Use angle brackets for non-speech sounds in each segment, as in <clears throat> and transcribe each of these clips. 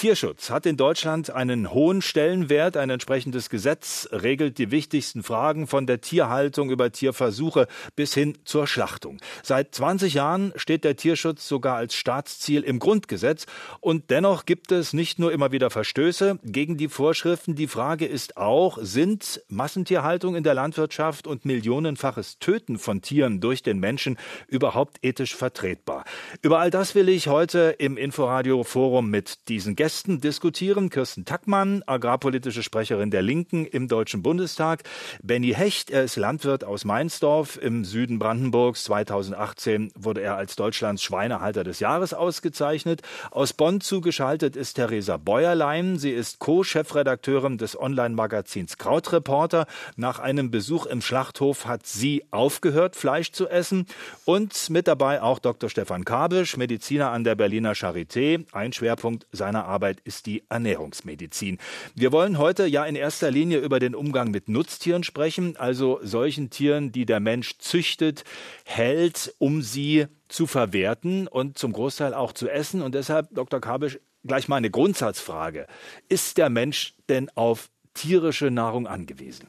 Tierschutz hat in Deutschland einen hohen Stellenwert. Ein entsprechendes Gesetz regelt die wichtigsten Fragen von der Tierhaltung über Tierversuche bis hin zur Schlachtung. Seit 20 Jahren steht der Tierschutz sogar als Staatsziel im Grundgesetz. Und dennoch gibt es nicht nur immer wieder Verstöße gegen die Vorschriften. Die Frage ist auch, sind Massentierhaltung in der Landwirtschaft und millionenfaches Töten von Tieren durch den Menschen überhaupt ethisch vertretbar? Über all das will ich heute im Inforadio Forum mit diesen Gästen Gästen diskutieren Kirsten Tackmann, agrarpolitische Sprecherin der Linken im Deutschen Bundestag, Benny Hecht, er ist Landwirt aus Mainzdorf im Süden Brandenburgs. 2018 wurde er als Deutschlands Schweinehalter des Jahres ausgezeichnet. Aus Bonn zugeschaltet ist Theresa Bäuerlein. Sie ist Co-Chefredakteurin des Online-Magazins Krautreporter. Nach einem Besuch im Schlachthof hat sie aufgehört, Fleisch zu essen. Und mit dabei auch Dr. Stefan Kabisch, Mediziner an der Berliner Charité. Ein Schwerpunkt seiner Arbeit Arbeit ist die Ernährungsmedizin. Wir wollen heute ja in erster Linie über den Umgang mit Nutztieren sprechen, also solchen Tieren, die der Mensch züchtet, hält, um sie zu verwerten und zum Großteil auch zu essen. Und deshalb, Dr. Kabisch, gleich mal eine Grundsatzfrage. Ist der Mensch denn auf tierische Nahrung angewiesen?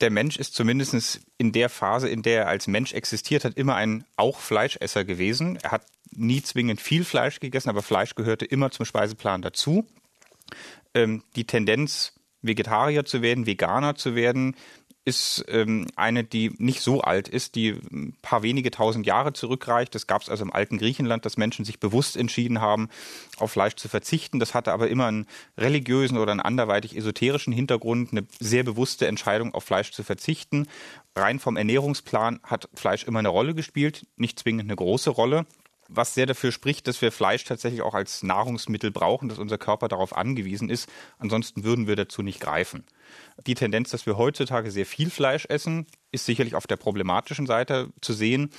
der Mensch ist zumindest in der Phase, in der er als Mensch existiert hat, immer ein auch Fleischesser gewesen. Er hat nie zwingend viel Fleisch gegessen, aber Fleisch gehörte immer zum Speiseplan dazu. Ähm, die Tendenz, Vegetarier zu werden, Veganer zu werden, ist ähm, eine, die nicht so alt ist, die ein paar wenige tausend Jahre zurückreicht. Das gab es also im alten Griechenland, dass Menschen sich bewusst entschieden haben, auf Fleisch zu verzichten. Das hatte aber immer einen religiösen oder einen anderweitig esoterischen Hintergrund, eine sehr bewusste Entscheidung, auf Fleisch zu verzichten. Rein vom Ernährungsplan hat Fleisch immer eine Rolle gespielt, nicht zwingend eine große Rolle was sehr dafür spricht, dass wir Fleisch tatsächlich auch als Nahrungsmittel brauchen, dass unser Körper darauf angewiesen ist. Ansonsten würden wir dazu nicht greifen. Die Tendenz, dass wir heutzutage sehr viel Fleisch essen, ist sicherlich auf der problematischen Seite zu sehen.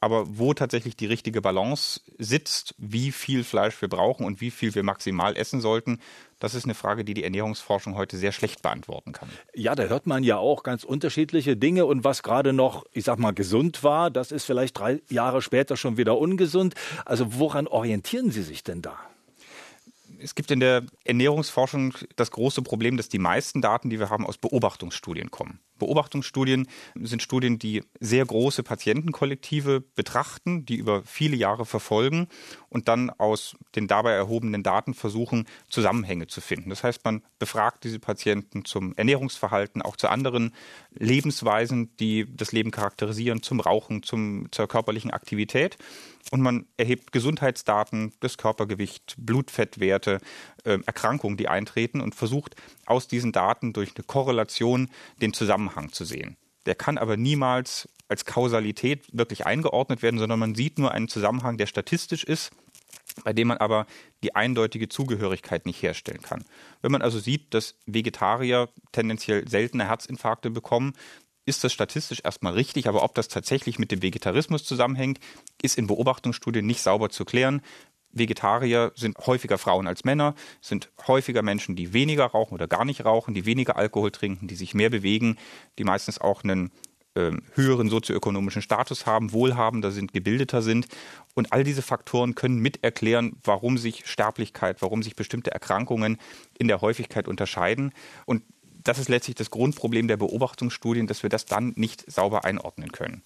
Aber wo tatsächlich die richtige Balance sitzt, wie viel Fleisch wir brauchen und wie viel wir maximal essen sollten, das ist eine Frage, die die Ernährungsforschung heute sehr schlecht beantworten kann. Ja, da hört man ja auch ganz unterschiedliche Dinge und was gerade noch, ich sag mal, gesund war, das ist vielleicht drei Jahre später schon wieder ungesund. Also woran orientieren Sie sich denn da? es gibt in der Ernährungsforschung das große Problem, dass die meisten Daten, die wir haben, aus Beobachtungsstudien kommen. Beobachtungsstudien sind Studien, die sehr große Patientenkollektive betrachten, die über viele Jahre verfolgen und dann aus den dabei erhobenen Daten versuchen, Zusammenhänge zu finden. Das heißt, man befragt diese Patienten zum Ernährungsverhalten, auch zu anderen Lebensweisen, die das Leben charakterisieren, zum Rauchen, zum, zur körperlichen Aktivität und man erhebt Gesundheitsdaten, das Körpergewicht, Blutfettwerte, äh, Erkrankungen, die eintreten und versucht aus diesen Daten durch eine Korrelation den Zusammenhang zu sehen. Der kann aber niemals als Kausalität wirklich eingeordnet werden, sondern man sieht nur einen Zusammenhang, der statistisch ist, bei dem man aber die eindeutige Zugehörigkeit nicht herstellen kann. Wenn man also sieht, dass Vegetarier tendenziell seltene Herzinfarkte bekommen, ist das statistisch erstmal richtig, aber ob das tatsächlich mit dem Vegetarismus zusammenhängt, ist in Beobachtungsstudien nicht sauber zu klären. Vegetarier sind häufiger Frauen als Männer, sind häufiger Menschen, die weniger rauchen oder gar nicht rauchen, die weniger Alkohol trinken, die sich mehr bewegen, die meistens auch einen äh, höheren sozioökonomischen Status haben, wohlhabender sind, gebildeter sind. Und all diese Faktoren können mit erklären, warum sich Sterblichkeit, warum sich bestimmte Erkrankungen in der Häufigkeit unterscheiden. Und das ist letztlich das Grundproblem der Beobachtungsstudien, dass wir das dann nicht sauber einordnen können.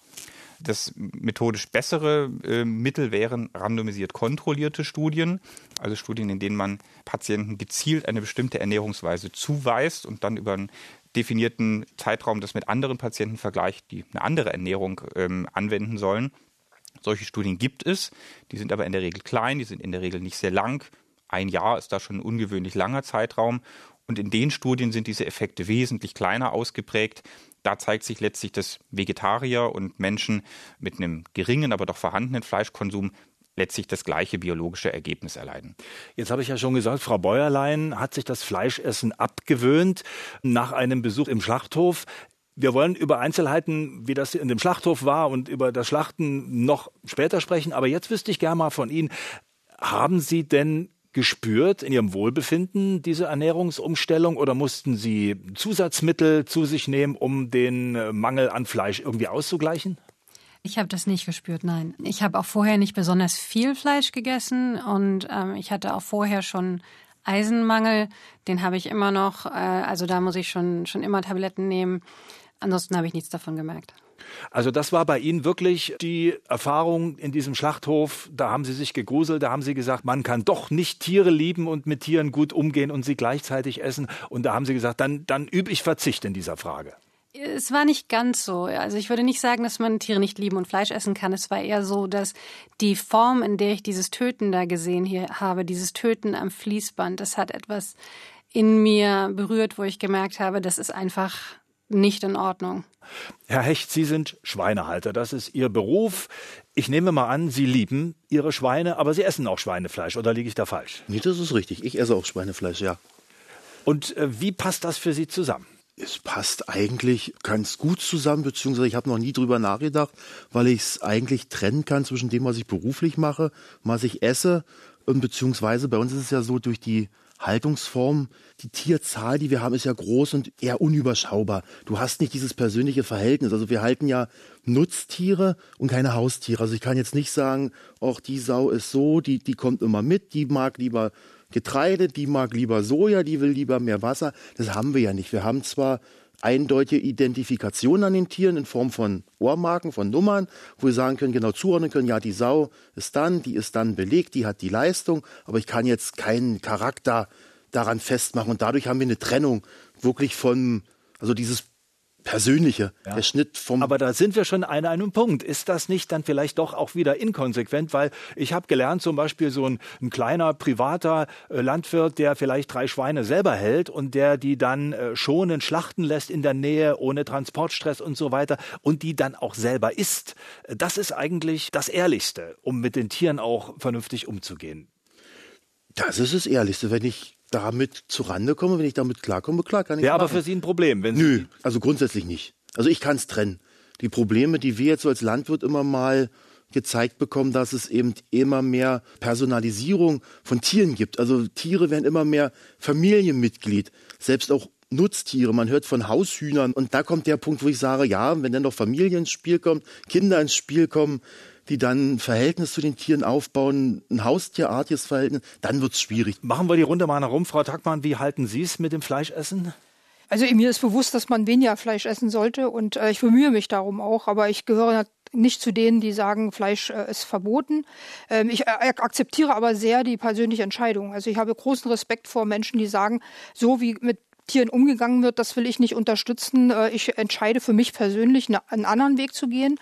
Das methodisch bessere äh, Mittel wären randomisiert kontrollierte Studien, also Studien, in denen man Patienten gezielt eine bestimmte Ernährungsweise zuweist und dann über einen definierten Zeitraum das mit anderen Patienten vergleicht, die eine andere Ernährung ähm, anwenden sollen. Solche Studien gibt es, die sind aber in der Regel klein, die sind in der Regel nicht sehr lang. Ein Jahr ist da schon ein ungewöhnlich langer Zeitraum und in den Studien sind diese Effekte wesentlich kleiner ausgeprägt. Da zeigt sich letztlich, dass Vegetarier und Menschen mit einem geringen, aber doch vorhandenen Fleischkonsum letztlich das gleiche biologische Ergebnis erleiden. Jetzt habe ich ja schon gesagt, Frau Bäuerlein hat sich das Fleischessen abgewöhnt nach einem Besuch im Schlachthof. Wir wollen über Einzelheiten, wie das in dem Schlachthof war und über das Schlachten noch später sprechen. Aber jetzt wüsste ich gerne mal von Ihnen, haben Sie denn gespürt in Ihrem Wohlbefinden, diese Ernährungsumstellung, oder mussten Sie Zusatzmittel zu sich nehmen, um den äh, Mangel an Fleisch irgendwie auszugleichen? Ich habe das nicht gespürt, nein. Ich habe auch vorher nicht besonders viel Fleisch gegessen und ähm, ich hatte auch vorher schon Eisenmangel. Den habe ich immer noch. Äh, also da muss ich schon, schon immer Tabletten nehmen. Ansonsten habe ich nichts davon gemerkt. Also das war bei Ihnen wirklich die Erfahrung in diesem Schlachthof. Da haben Sie sich gegruselt, da haben Sie gesagt, man kann doch nicht Tiere lieben und mit Tieren gut umgehen und sie gleichzeitig essen. Und da haben Sie gesagt, dann, dann übe ich Verzicht in dieser Frage. Es war nicht ganz so. Also ich würde nicht sagen, dass man Tiere nicht lieben und Fleisch essen kann. Es war eher so, dass die Form, in der ich dieses Töten da gesehen hier habe, dieses Töten am Fließband, das hat etwas in mir berührt, wo ich gemerkt habe, das ist einfach nicht in Ordnung. Herr Hecht, Sie sind Schweinehalter. Das ist Ihr Beruf. Ich nehme mal an, Sie lieben Ihre Schweine, aber Sie essen auch Schweinefleisch. Oder liege ich da falsch? Nee, das ist richtig. Ich esse auch Schweinefleisch, ja. Und äh, wie passt das für Sie zusammen? Es passt eigentlich ganz gut zusammen, beziehungsweise ich habe noch nie drüber nachgedacht, weil ich es eigentlich trennen kann zwischen dem, was ich beruflich mache, was ich esse, und beziehungsweise bei uns ist es ja so durch die Haltungsform, die Tierzahl, die wir haben, ist ja groß und eher unüberschaubar. Du hast nicht dieses persönliche Verhältnis. Also wir halten ja Nutztiere und keine Haustiere. Also ich kann jetzt nicht sagen, auch die Sau ist so, die, die kommt immer mit, die mag lieber Getreide, die mag lieber Soja, die will lieber mehr Wasser. Das haben wir ja nicht. Wir haben zwar eindeutige Identifikation an den Tieren in Form von Ohrmarken, von Nummern, wo wir sagen können, genau zuordnen können, ja, die Sau ist dann, die ist dann belegt, die hat die Leistung, aber ich kann jetzt keinen Charakter daran festmachen. Und dadurch haben wir eine Trennung wirklich von, also dieses Persönliche, ja. der Schnitt vom. Aber da sind wir schon an einem Punkt. Ist das nicht dann vielleicht doch auch wieder inkonsequent? Weil ich habe gelernt, zum Beispiel so ein, ein kleiner privater äh, Landwirt, der vielleicht drei Schweine selber hält und der die dann äh, schonend schlachten lässt in der Nähe, ohne Transportstress und so weiter und die dann auch selber isst. Das ist eigentlich das Ehrlichste, um mit den Tieren auch vernünftig umzugehen. Das ist das Ehrlichste, wenn ich damit zurande komme, wenn ich damit klarkomme, klar kann ich Ja, aber für Sie ein Problem, wenn Sie Nö, also grundsätzlich nicht. Also ich kann es trennen. Die Probleme, die wir jetzt so als Landwirt immer mal gezeigt bekommen, dass es eben immer mehr Personalisierung von Tieren gibt. Also Tiere werden immer mehr Familienmitglied, selbst auch Nutztiere. Man hört von Haushühnern und da kommt der Punkt, wo ich sage, ja, wenn dann noch Familie ins Spiel kommt, Kinder ins Spiel kommen, die dann ein Verhältnis zu den Tieren aufbauen, ein haustierartiges Verhältnis, dann wird es schwierig. Machen wir die Runde mal herum. Frau Tackmann, wie halten Sie es mit dem Fleischessen? Also mir ist bewusst, dass man weniger Fleisch essen sollte und äh, ich bemühe mich darum auch, aber ich gehöre nicht zu denen, die sagen, Fleisch äh, ist verboten. Ähm, ich äh, akzeptiere aber sehr die persönliche Entscheidung. Also ich habe großen Respekt vor Menschen, die sagen, so wie mit Tieren umgegangen wird, das will ich nicht unterstützen. Äh, ich entscheide für mich persönlich, einen anderen Weg zu gehen.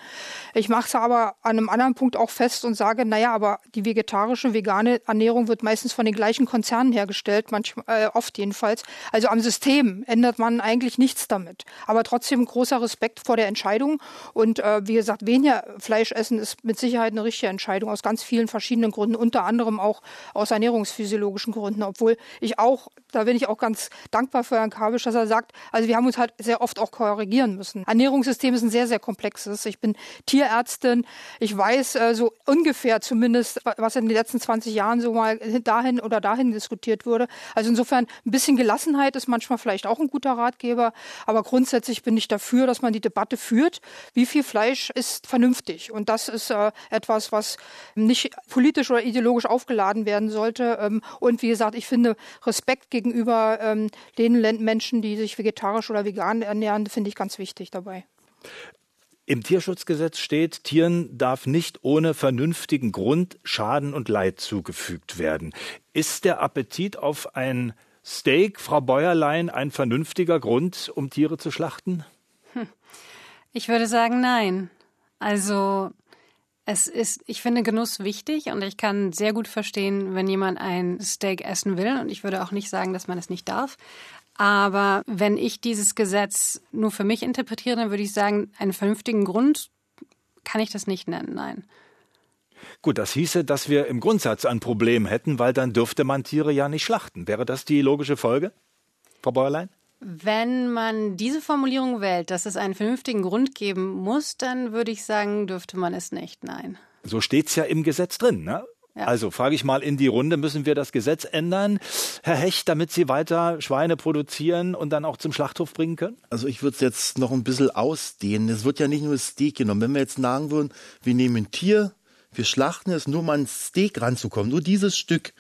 Ich mache es aber an einem anderen Punkt auch fest und sage, naja, aber die vegetarische, vegane Ernährung wird meistens von den gleichen Konzernen hergestellt, manchmal, äh, oft jedenfalls. Also am System ändert man eigentlich nichts damit. Aber trotzdem großer Respekt vor der Entscheidung. Und äh, wie gesagt, weniger Fleisch essen ist mit Sicherheit eine richtige Entscheidung aus ganz vielen verschiedenen Gründen, unter anderem auch aus ernährungsphysiologischen Gründen, obwohl ich auch, da bin ich auch ganz dankbar für Herrn Kabisch, dass er sagt, also wir haben uns halt sehr oft auch korrigieren müssen. Ernährungssystem ist ein sehr, sehr komplexes. Ich bin Tierärztin. Ich weiß äh, so ungefähr zumindest, was in den letzten 20 Jahren so mal dahin oder dahin diskutiert wurde. Also insofern ein bisschen Gelassenheit ist manchmal vielleicht auch ein guter Ratgeber. Aber grundsätzlich bin ich dafür, dass man die Debatte führt. Wie viel Fleisch ist vernünftig? Und das ist äh, etwas, was nicht politisch oder ideologisch aufgeladen werden sollte. Ähm, und wie gesagt, ich finde Respekt gegenüber ähm, den Menschen, die sich vegetarisch oder vegan ernähren, finde ich ganz wichtig dabei. Im Tierschutzgesetz steht, Tieren darf nicht ohne vernünftigen Grund Schaden und Leid zugefügt werden. Ist der Appetit auf ein Steak, Frau Bäuerlein, ein vernünftiger Grund, um Tiere zu schlachten? Hm. Ich würde sagen, nein. Also es ist, ich finde Genuss wichtig und ich kann sehr gut verstehen, wenn jemand ein Steak essen will. Und ich würde auch nicht sagen, dass man es nicht darf. Aber wenn ich dieses Gesetz nur für mich interpretiere, dann würde ich sagen, einen vernünftigen Grund kann ich das nicht nennen, nein. Gut, das hieße, dass wir im Grundsatz ein Problem hätten, weil dann dürfte man Tiere ja nicht schlachten. Wäre das die logische Folge, Frau Bäuerlein? Wenn man diese Formulierung wählt, dass es einen vernünftigen Grund geben muss, dann würde ich sagen, dürfte man es nicht, nein. So steht es ja im Gesetz drin, ne? Ja. Also frage ich mal in die Runde, müssen wir das Gesetz ändern, Herr Hecht, damit Sie weiter Schweine produzieren und dann auch zum Schlachthof bringen können? Also ich würde es jetzt noch ein bisschen ausdehnen. Es wird ja nicht nur das Steak genommen. Wenn wir jetzt sagen würden, wir nehmen ein Tier, wir schlachten es, nur mal ein Steak ranzukommen, nur dieses Stück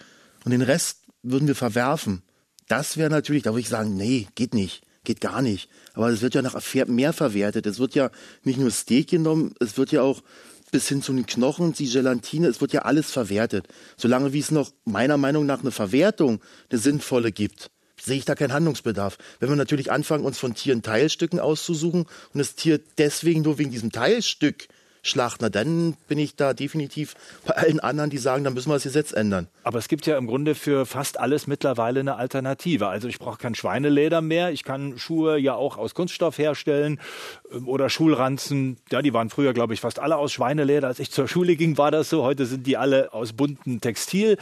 und den Rest würden wir verwerfen. Das wäre natürlich, da würde ich sagen, nee, geht nicht, geht gar nicht. Aber es wird ja nach mehr verwertet. Es wird ja nicht nur Steak genommen, es wird ja auch bis hin zu den Knochen, die Gelatine, es wird ja alles verwertet. Solange wie es noch meiner Meinung nach eine Verwertung, eine sinnvolle gibt, sehe ich da keinen Handlungsbedarf. Wenn wir natürlich anfangen, uns von Tieren Teilstücken auszusuchen und das Tier deswegen nur wegen diesem Teilstück schlachten, na dann bin ich da definitiv bei allen anderen, die sagen, dann müssen wir das Gesetz ändern. Aber es gibt ja im Grunde für fast alles mittlerweile eine Alternative. Also ich brauche kein Schweineleder mehr. Ich kann Schuhe ja auch aus Kunststoff herstellen ähm, oder Schulranzen. Ja, die waren früher, glaube ich, fast alle aus Schweineleder. Als ich zur Schule ging, war das so. Heute sind die alle aus buntem Textil.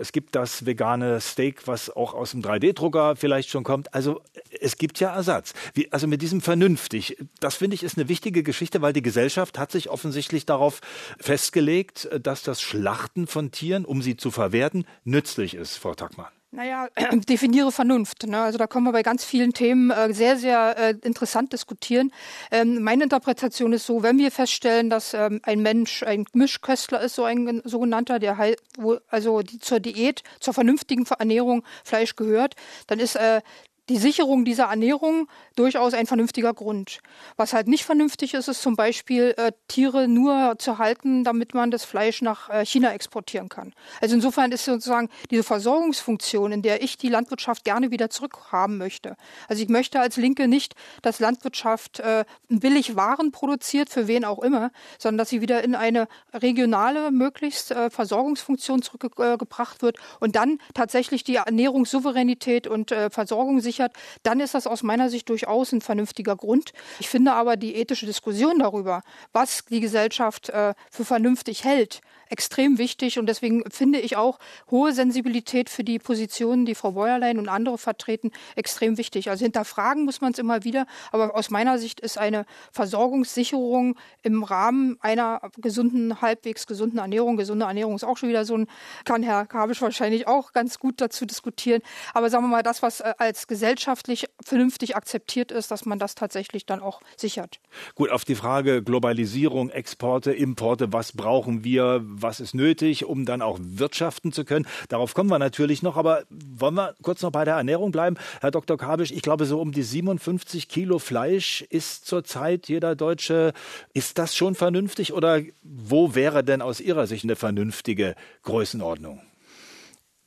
Es gibt das vegane Steak, was auch aus dem 3D-Drucker vielleicht schon kommt. Also es gibt ja Ersatz. Wie, also mit diesem vernünftig. Das finde ich ist eine wichtige Geschichte, weil die Gesellschaft hat sich offensichtlich darauf festgelegt, dass das Schlachten von Tieren, um sie zu verwerten, nützlich ist, Frau Tackmann. Naja, <clears throat> definiere Vernunft. Ne? Also da können wir bei ganz vielen Themen äh, sehr, sehr äh, interessant diskutieren. Ähm, meine Interpretation ist so, wenn wir feststellen, dass ähm, ein Mensch ein Mischköstler ist, so ein sogenannter, der halt, wo, also die zur Diät, zur vernünftigen Ernährung Fleisch gehört, dann ist äh, die Sicherung dieser Ernährung durchaus ein vernünftiger Grund. Was halt nicht vernünftig ist, ist zum Beispiel äh, Tiere nur zu halten, damit man das Fleisch nach äh, China exportieren kann. Also insofern ist sozusagen diese Versorgungsfunktion, in der ich die Landwirtschaft gerne wieder zurückhaben möchte. Also ich möchte als Linke nicht, dass Landwirtschaft äh, billig Waren produziert, für wen auch immer, sondern dass sie wieder in eine regionale, möglichst äh, Versorgungsfunktion zurückgebracht wird und dann tatsächlich die Ernährungssouveränität und äh, Versorgung sichert, dann ist das aus meiner Sicht durchaus ein vernünftiger Grund. Ich finde aber die ethische Diskussion darüber, was die Gesellschaft äh, für vernünftig hält, extrem wichtig und deswegen finde ich auch hohe Sensibilität für die Positionen, die Frau Bäuerlein und andere vertreten, extrem wichtig. Also hinterfragen muss man es immer wieder, aber aus meiner Sicht ist eine Versorgungssicherung im Rahmen einer gesunden, halbwegs gesunden Ernährung, gesunde Ernährung ist auch schon wieder so ein, kann Herr Kabisch wahrscheinlich auch ganz gut dazu diskutieren, aber sagen wir mal, das, was äh, als gesellschaftlich vernünftig akzeptiert ist, dass man das tatsächlich dann auch sichert. Gut, auf die Frage Globalisierung, Exporte, Importe, was brauchen wir, was ist nötig, um dann auch wirtschaften zu können. Darauf kommen wir natürlich noch, aber wollen wir kurz noch bei der Ernährung bleiben? Herr Dr. Kabisch, ich glaube, so um die 57 Kilo Fleisch ist zurzeit jeder Deutsche. Ist das schon vernünftig oder wo wäre denn aus Ihrer Sicht eine vernünftige Größenordnung?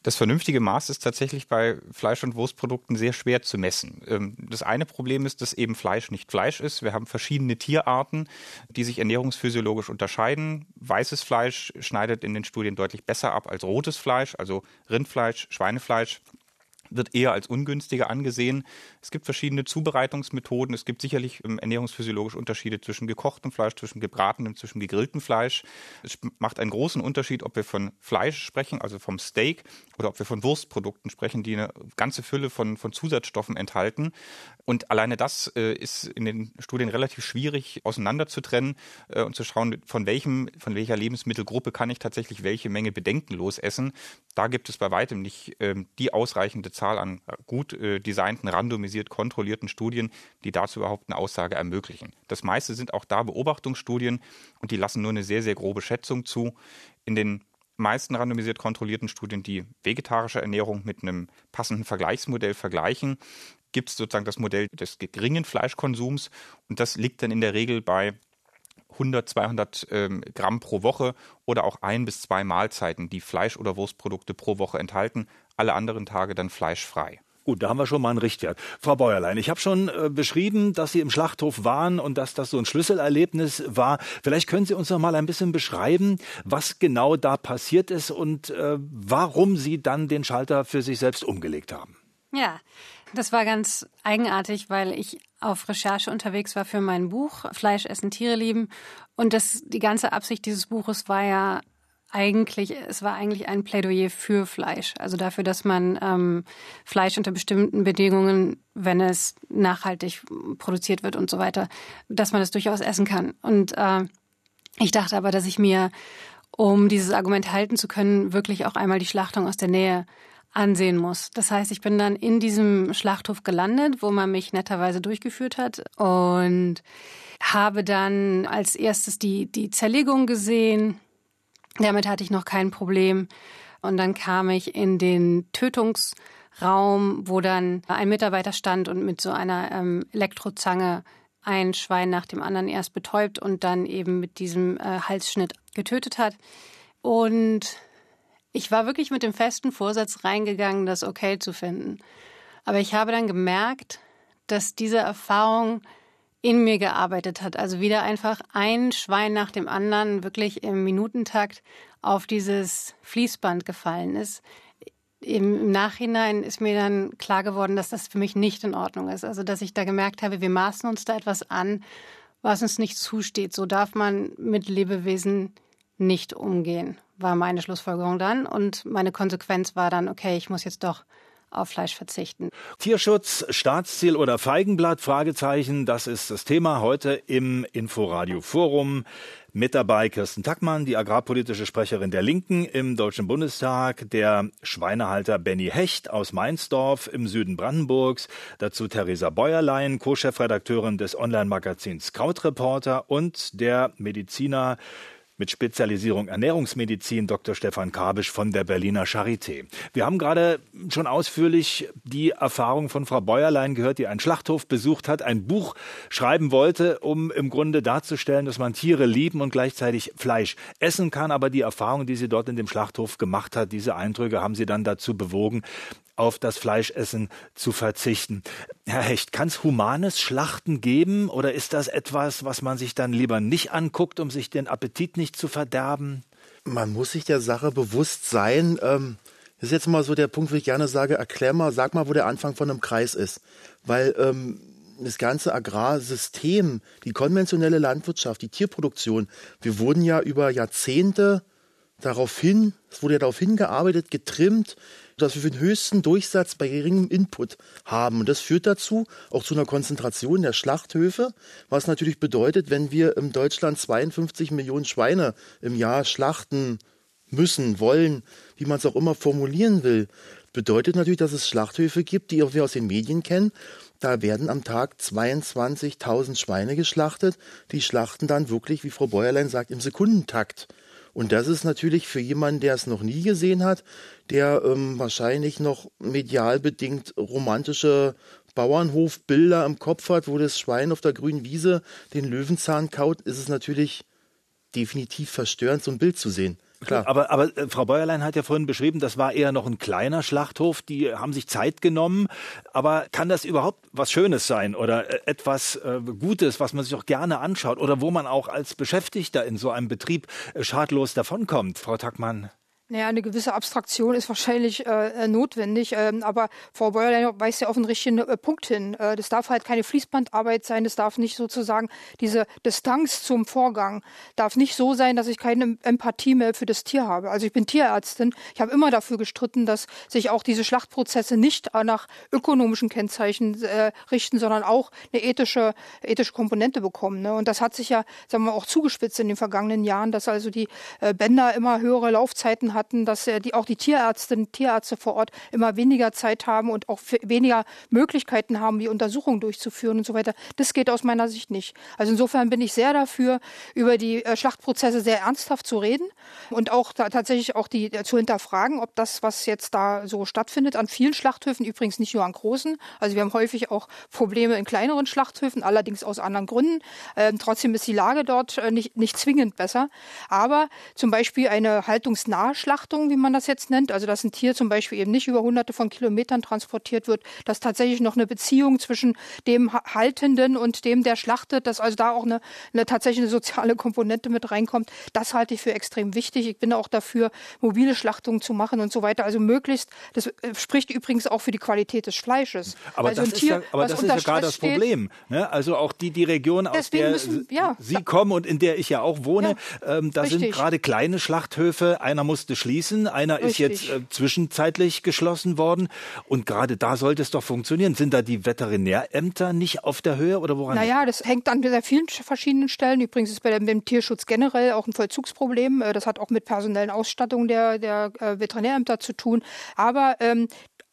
Das vernünftige Maß ist tatsächlich bei Fleisch- und Wurstprodukten sehr schwer zu messen. Ähm, das eine Problem ist, dass eben Fleisch nicht Fleisch ist. Wir haben verschiedene Tierarten, die sich ernährungsphysiologisch unterscheiden. Weißes Fleisch schneidet in den Studien deutlich besser ab als rotes Fleisch, also Rindfleisch, Schweinefleisch wird eher als ungünstiger angesehen. Es gibt verschiedene Zubereitungsmethoden. Es gibt sicherlich ähm, ernährungsphysiologische Unterschiede zwischen gekochtem Fleisch, zwischen gebratenem, zwischen gegrilltem Fleisch. Es macht einen großen Unterschied, ob wir von Fleisch sprechen, also vom Steak, oder ob wir von Wurstprodukten sprechen, die eine ganze Fülle von, von Zusatzstoffen enthalten. Und alleine das äh, ist in den Studien relativ schwierig auseinanderzutrennen äh, und zu schauen, von welchem, von welcher Lebensmittelgruppe kann ich tatsächlich welche Menge bedenkenlos essen. Da gibt es bei weitem nicht äh, die ausreichende Zahl an gut äh, designten, randomisiert kontrollierten Studien, die dazu überhaupt eine Aussage ermöglichen. Das meiste sind auch da Beobachtungsstudien und die lassen nur eine sehr, sehr grobe Schätzung zu. In den meisten randomisiert kontrollierten Studien, die vegetarische Ernährung mit einem passenden Vergleichsmodell vergleichen, gibt es sozusagen das Modell des geringen Fleischkonsums und das liegt dann in der Regel bei 100, 200 ähm, Gramm pro Woche oder auch ein bis zwei Mahlzeiten, die Fleisch- oder Wurstprodukte pro Woche enthalten, alle anderen Tage dann fleischfrei. Gut, da haben wir schon mal einen Richtwert. Frau Bäuerlein, ich habe schon äh, beschrieben, dass Sie im Schlachthof waren und dass das so ein Schlüsselerlebnis war. Vielleicht können Sie uns noch mal ein bisschen beschreiben, was genau da passiert ist und äh, warum Sie dann den Schalter für sich selbst umgelegt haben. Ja, das war ganz eigenartig, weil ich auf Recherche unterwegs war für mein Buch Fleisch essen, Tiere lieben. Und das, die ganze Absicht dieses Buches war ja eigentlich, es war eigentlich ein Plädoyer für Fleisch. Also dafür, dass man ähm, Fleisch unter bestimmten Bedingungen, wenn es nachhaltig produziert wird und so weiter, dass man es durchaus essen kann. Und äh, ich dachte aber, dass ich mir um dieses Argument halten zu können, wirklich auch einmal die Schlachtung aus der Nähe ansehen muss. Das heißt, ich bin dann in diesem Schlachthof gelandet, wo man mich netterweise durchgeführt hat und habe dann als erstes die, die Zerlegung gesehen. Damit hatte ich noch kein Problem. Und dann kam ich in den Tötungsraum, wo dann ein Mitarbeiter stand und mit so einer ähm, Elektrozange ein Schwein nach dem anderen erst betäubt und dann eben mit diesem äh, Halsschnitt getötet hat. Und ich war wirklich mit dem festen Vorsatz reingegangen, das okay zu finden. Aber ich habe dann gemerkt, dass diese Erfahrung in mir gearbeitet hat. Also wieder einfach ein Schwein nach dem anderen wirklich im Minutentakt auf dieses Fließband gefallen ist. Im Nachhinein ist mir dann klar geworden, dass das für mich nicht in Ordnung ist. Also dass ich da gemerkt habe, wir maßen uns da etwas an, was uns nicht zusteht. So darf man mit Lebewesen nicht umgehen war meine Schlussfolgerung dann. Und meine Konsequenz war dann, okay, ich muss jetzt doch auf Fleisch verzichten. Tierschutz, Staatsziel oder Feigenblatt? Fragezeichen. Das ist das Thema heute im Inforadio Forum. Mit dabei Kirsten Tackmann, die agrarpolitische Sprecherin der Linken im Deutschen Bundestag, der Schweinehalter Benny Hecht aus Mainzdorf im Süden Brandenburgs, dazu Theresa Bäuerlein, Co-Chefredakteurin des Online-Magazins Krautreporter und der Mediziner mit Spezialisierung Ernährungsmedizin Dr. Stefan Kabisch von der Berliner Charité. Wir haben gerade schon ausführlich die Erfahrung von Frau Bäuerlein gehört, die einen Schlachthof besucht hat, ein Buch schreiben wollte, um im Grunde darzustellen, dass man Tiere lieben und gleichzeitig Fleisch essen kann. Aber die Erfahrung, die sie dort in dem Schlachthof gemacht hat, diese Eindrücke haben sie dann dazu bewogen, auf das Fleischessen zu verzichten. Herr Hecht, kann es humanes Schlachten geben oder ist das etwas, was man sich dann lieber nicht anguckt, um sich den Appetit nicht zu verderben? Man muss sich der Sache bewusst sein. Ähm, das ist jetzt mal so der Punkt, wo ich gerne sage, erklär mal, sag mal, wo der Anfang von einem Kreis ist. Weil ähm, das ganze Agrarsystem, die konventionelle Landwirtschaft, die Tierproduktion, wir wurden ja über Jahrzehnte darauf hin, es wurde ja darauf hingearbeitet, getrimmt, dass wir den höchsten Durchsatz bei geringem Input haben. Und das führt dazu, auch zu einer Konzentration der Schlachthöfe, was natürlich bedeutet, wenn wir in Deutschland 52 Millionen Schweine im Jahr schlachten müssen, wollen, wie man es auch immer formulieren will, bedeutet natürlich, dass es Schlachthöfe gibt, die wir aus den Medien kennen. Da werden am Tag 22.000 Schweine geschlachtet. Die schlachten dann wirklich, wie Frau Bäuerlein sagt, im Sekundentakt. Und das ist natürlich für jemanden, der es noch nie gesehen hat, der ähm, wahrscheinlich noch medial bedingt romantische Bauernhofbilder im Kopf hat, wo das Schwein auf der grünen Wiese den Löwenzahn kaut, ist es natürlich definitiv verstörend, so ein Bild zu sehen. Klar. Aber, aber äh, Frau Bäuerlein hat ja vorhin beschrieben, das war eher noch ein kleiner Schlachthof. Die haben sich Zeit genommen. Aber kann das überhaupt was Schönes sein oder äh, etwas äh, Gutes, was man sich auch gerne anschaut oder wo man auch als Beschäftigter in so einem Betrieb äh, schadlos davonkommt? Frau Tackmann. Naja, eine gewisse Abstraktion ist wahrscheinlich äh, äh, notwendig, ähm, aber Frau Bäuerlein weist ja auf einen richtigen äh, Punkt hin. Äh, das darf halt keine Fließbandarbeit sein, das darf nicht sozusagen diese Distanz zum Vorgang, darf nicht so sein, dass ich keine Empathie mehr für das Tier habe. Also ich bin Tierärztin, ich habe immer dafür gestritten, dass sich auch diese Schlachtprozesse nicht nach ökonomischen Kennzeichen äh, richten, sondern auch eine ethische, ethische Komponente bekommen. Ne? Und das hat sich ja, sagen wir, auch zugespitzt in den vergangenen Jahren, dass also die äh, Bänder immer höhere Laufzeiten hatten, dass äh, die, auch die Tierärztinnen und Tierärzte vor Ort immer weniger Zeit haben und auch weniger Möglichkeiten haben, die Untersuchungen durchzuführen und so weiter. Das geht aus meiner Sicht nicht. Also insofern bin ich sehr dafür, über die äh, Schlachtprozesse sehr ernsthaft zu reden und auch tatsächlich auch die äh, zu hinterfragen, ob das, was jetzt da so stattfindet, an vielen Schlachthöfen, übrigens nicht nur an großen, also wir haben häufig auch Probleme in kleineren Schlachthöfen, allerdings aus anderen Gründen. Ähm, trotzdem ist die Lage dort nicht, nicht zwingend besser. Aber zum Beispiel eine haltungsnahe Schlachtung, wie man das jetzt nennt, also dass ein Tier zum Beispiel eben nicht über hunderte von Kilometern transportiert wird, dass tatsächlich noch eine Beziehung zwischen dem Haltenden und dem, der schlachtet, dass also da auch eine, eine tatsächlich eine soziale Komponente mit reinkommt, das halte ich für extrem wichtig. Ich bin auch dafür, mobile Schlachtungen zu machen und so weiter. Also möglichst, das äh, spricht übrigens auch für die Qualität des Fleisches. Aber also das, ist, Tier, ja, aber das ist ja gerade das Problem. Ne? Also auch die, die Region, aus der müssen, ja, Sie kommen und in der ich ja auch wohne, ja, ähm, da richtig. sind gerade kleine Schlachthöfe. Einer musste musste schließen. Einer Richtig. ist jetzt äh, zwischenzeitlich geschlossen worden. Und gerade da sollte es doch funktionieren. Sind da die Veterinärämter nicht auf der Höhe oder woran? Naja, das hängt an sehr vielen verschiedenen Stellen. Übrigens ist bei dem, dem Tierschutz generell auch ein Vollzugsproblem. Äh, das hat auch mit personellen Ausstattungen der, der äh, Veterinärämter zu tun. Aber ähm,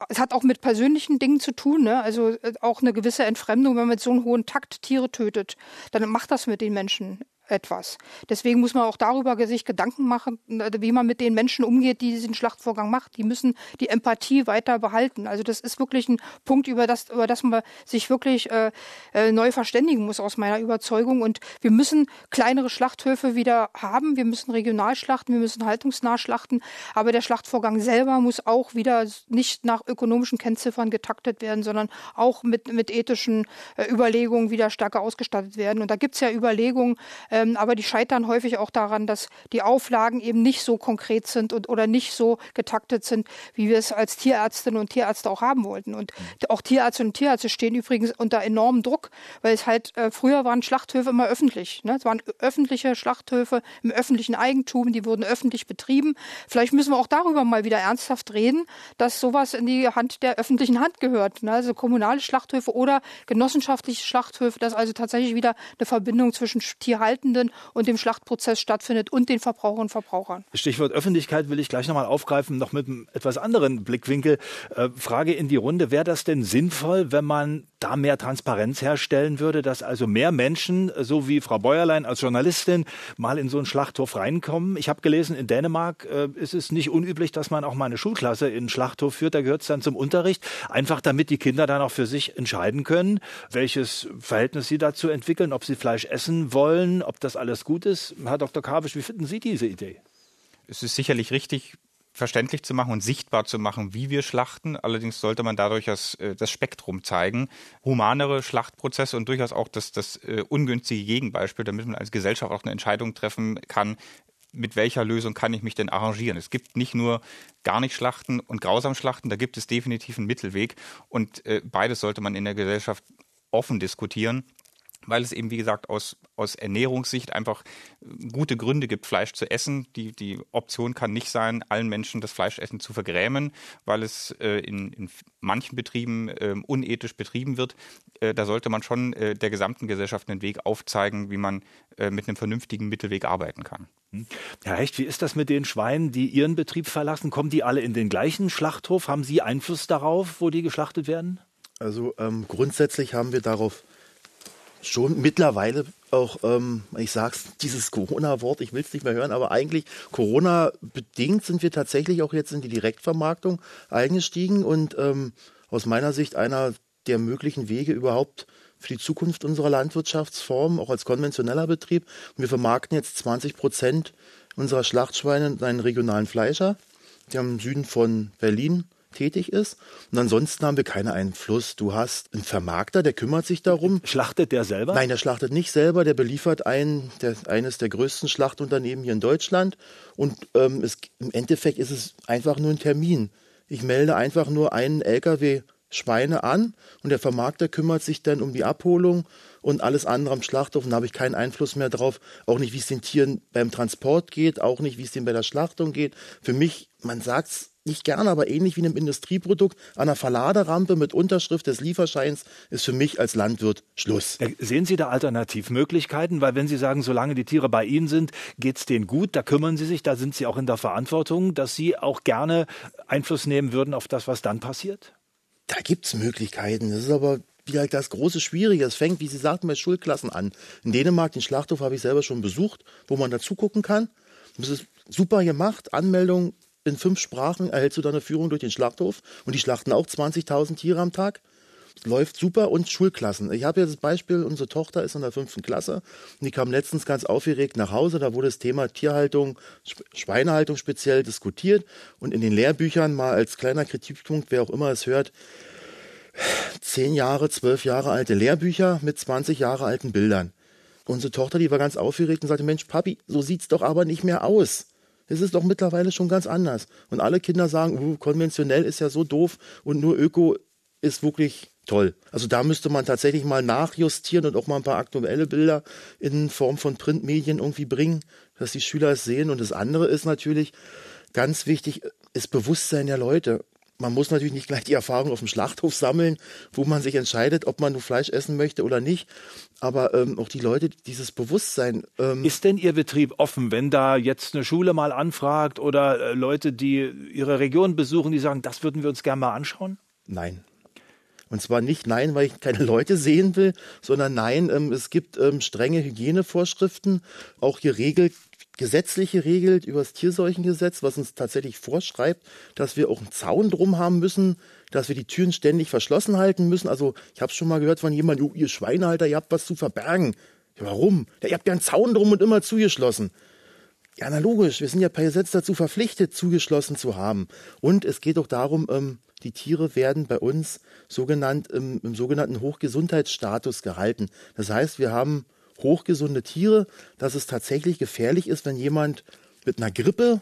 es hat auch mit persönlichen Dingen zu tun, ne? also äh, auch eine gewisse Entfremdung, wenn man mit so einem hohen Takt Tiere tötet, dann macht das mit den Menschen etwas. Deswegen muss man auch darüber sich Gedanken machen, wie man mit den Menschen umgeht, die diesen Schlachtvorgang macht. Die müssen die Empathie weiter behalten. Also das ist wirklich ein Punkt, über das, über das man sich wirklich äh, äh, neu verständigen muss aus meiner Überzeugung. Und wir müssen kleinere Schlachthöfe wieder haben. Wir müssen regional schlachten, wir müssen haltungsnah schlachten. Aber der Schlachtvorgang selber muss auch wieder nicht nach ökonomischen Kennziffern getaktet werden, sondern auch mit, mit ethischen äh, Überlegungen wieder stärker ausgestattet werden. Und da gibt es ja Überlegungen, ähm, aber die scheitern häufig auch daran, dass die Auflagen eben nicht so konkret sind und oder nicht so getaktet sind, wie wir es als Tierärztinnen und Tierärzte auch haben wollten. Und auch Tierärzte und Tierärzte stehen übrigens unter enormem Druck, weil es halt äh, früher waren Schlachthöfe immer öffentlich. Ne? Es waren öffentliche Schlachthöfe im öffentlichen Eigentum, die wurden öffentlich betrieben. Vielleicht müssen wir auch darüber mal wieder ernsthaft reden, dass sowas in die Hand der öffentlichen Hand gehört. Ne? Also kommunale Schlachthöfe oder genossenschaftliche Schlachthöfe, dass also tatsächlich wieder eine Verbindung zwischen Tierhaltung Haltenden und dem Schlachtprozess stattfindet und den Verbraucherinnen und Verbrauchern. Stichwort Öffentlichkeit will ich gleich nochmal aufgreifen, noch mit einem etwas anderen Blickwinkel. Äh, Frage in die Runde, wäre das denn sinnvoll, wenn man da mehr Transparenz herstellen würde, dass also mehr Menschen, so wie Frau Bäuerlein als Journalistin, mal in so einen Schlachthof reinkommen? Ich habe gelesen, in Dänemark äh, ist es nicht unüblich, dass man auch mal eine Schulklasse in einen Schlachthof führt. Da gehört es dann zum Unterricht, einfach damit die Kinder dann auch für sich entscheiden können, welches Verhältnis sie dazu entwickeln, ob sie Fleisch essen wollen, ob das alles gut ist. Herr Dr. Kavisch, wie finden Sie diese Idee? Es ist sicherlich richtig, verständlich zu machen und sichtbar zu machen, wie wir schlachten. Allerdings sollte man dadurch das, äh, das Spektrum zeigen. Humanere Schlachtprozesse und durchaus auch das, das uh, ungünstige Gegenbeispiel, damit man als Gesellschaft auch eine Entscheidung treffen kann, mit welcher Lösung kann ich mich denn arrangieren? Es gibt nicht nur gar nicht schlachten und grausam schlachten, da gibt es definitiv einen Mittelweg und äh, beides sollte man in der Gesellschaft offen diskutieren weil es eben, wie gesagt, aus, aus Ernährungssicht einfach gute Gründe gibt, Fleisch zu essen. Die, die Option kann nicht sein, allen Menschen das Fleischessen zu vergrämen, weil es äh, in, in manchen Betrieben äh, unethisch betrieben wird. Äh, da sollte man schon äh, der gesamten Gesellschaft einen Weg aufzeigen, wie man äh, mit einem vernünftigen Mittelweg arbeiten kann. Hm. Herr Hecht, wie ist das mit den Schweinen, die Ihren Betrieb verlassen? Kommen die alle in den gleichen Schlachthof? Haben Sie Einfluss darauf, wo die geschlachtet werden? Also ähm, grundsätzlich haben wir darauf schon mittlerweile auch, ähm, ich sag's, dieses Corona-Wort, ich will es nicht mehr hören, aber eigentlich Corona-bedingt sind wir tatsächlich auch jetzt in die Direktvermarktung eingestiegen und ähm, aus meiner Sicht einer der möglichen Wege überhaupt für die Zukunft unserer Landwirtschaftsform, auch als konventioneller Betrieb. Wir vermarkten jetzt 20 Prozent unserer Schlachtschweine in einen regionalen Fleischer, der im Süden von Berlin tätig ist. Und ansonsten haben wir keinen Einfluss. Du hast einen Vermarkter, der kümmert sich darum. Schlachtet der selber? Nein, der schlachtet nicht selber. Der beliefert ein, der, eines der größten Schlachtunternehmen hier in Deutschland. Und ähm, es, im Endeffekt ist es einfach nur ein Termin. Ich melde einfach nur einen LKW Schweine an und der Vermarkter kümmert sich dann um die Abholung und alles andere am Schlachthof. Und da habe ich keinen Einfluss mehr drauf. Auch nicht, wie es den Tieren beim Transport geht, auch nicht, wie es denen bei der Schlachtung geht. Für mich, man sagt es nicht gerne, aber ähnlich wie in einem Industrieprodukt an einer Verladerampe mit Unterschrift des Lieferscheins ist für mich als Landwirt Schluss. Sehen Sie da Alternativmöglichkeiten? Weil wenn Sie sagen, solange die Tiere bei Ihnen sind, geht es denen gut, da kümmern Sie sich, da sind Sie auch in der Verantwortung, dass Sie auch gerne Einfluss nehmen würden auf das, was dann passiert? Da gibt es Möglichkeiten. Das ist aber wieder das große Schwierige. Es fängt, wie Sie sagten, bei Schulklassen an. In Dänemark, den Schlachthof habe ich selber schon besucht, wo man dazu gucken kann. Das ist super gemacht. Anmeldung in fünf Sprachen erhältst du deine Führung durch den Schlachthof und die schlachten auch 20.000 Tiere am Tag. Läuft super und Schulklassen. Ich habe jetzt das Beispiel, unsere Tochter ist in der fünften Klasse und die kam letztens ganz aufgeregt nach Hause. Da wurde das Thema Tierhaltung, Schweinehaltung speziell diskutiert und in den Lehrbüchern mal als kleiner Kritikpunkt, wer auch immer es hört, zehn Jahre, zwölf Jahre alte Lehrbücher mit 20 Jahre alten Bildern. Unsere Tochter, die war ganz aufgeregt und sagte, Mensch, Papi, so sieht's doch aber nicht mehr aus. Es ist doch mittlerweile schon ganz anders. Und alle Kinder sagen, uh, konventionell ist ja so doof und nur Öko ist wirklich toll. Also da müsste man tatsächlich mal nachjustieren und auch mal ein paar aktuelle Bilder in Form von Printmedien irgendwie bringen, dass die Schüler es sehen. Und das andere ist natürlich, ganz wichtig ist Bewusstsein der Leute. Man muss natürlich nicht gleich die Erfahrung auf dem Schlachthof sammeln, wo man sich entscheidet, ob man nur Fleisch essen möchte oder nicht. Aber ähm, auch die Leute, dieses Bewusstsein. Ähm ist denn Ihr Betrieb offen, wenn da jetzt eine Schule mal anfragt oder äh, Leute, die Ihre Region besuchen, die sagen, das würden wir uns gerne mal anschauen? Nein. Und zwar nicht nein, weil ich keine Leute sehen will, sondern nein, ähm, es gibt ähm, strenge Hygienevorschriften, auch geregelt gesetzliche regelt über das Tierseuchengesetz, was uns tatsächlich vorschreibt, dass wir auch einen Zaun drum haben müssen, dass wir die Türen ständig verschlossen halten müssen. Also ich habe schon mal gehört von jemandem, ihr Schweinehalter, ihr habt was zu verbergen. Ja, warum? Ja, ihr habt ja einen Zaun drum und immer zugeschlossen. Ja, na logisch, wir sind ja per Gesetz dazu verpflichtet, zugeschlossen zu haben. Und es geht auch darum, ähm, die Tiere werden bei uns sogenannt, im, im sogenannten Hochgesundheitsstatus gehalten. Das heißt, wir haben hochgesunde Tiere, dass es tatsächlich gefährlich ist, wenn jemand mit einer Grippe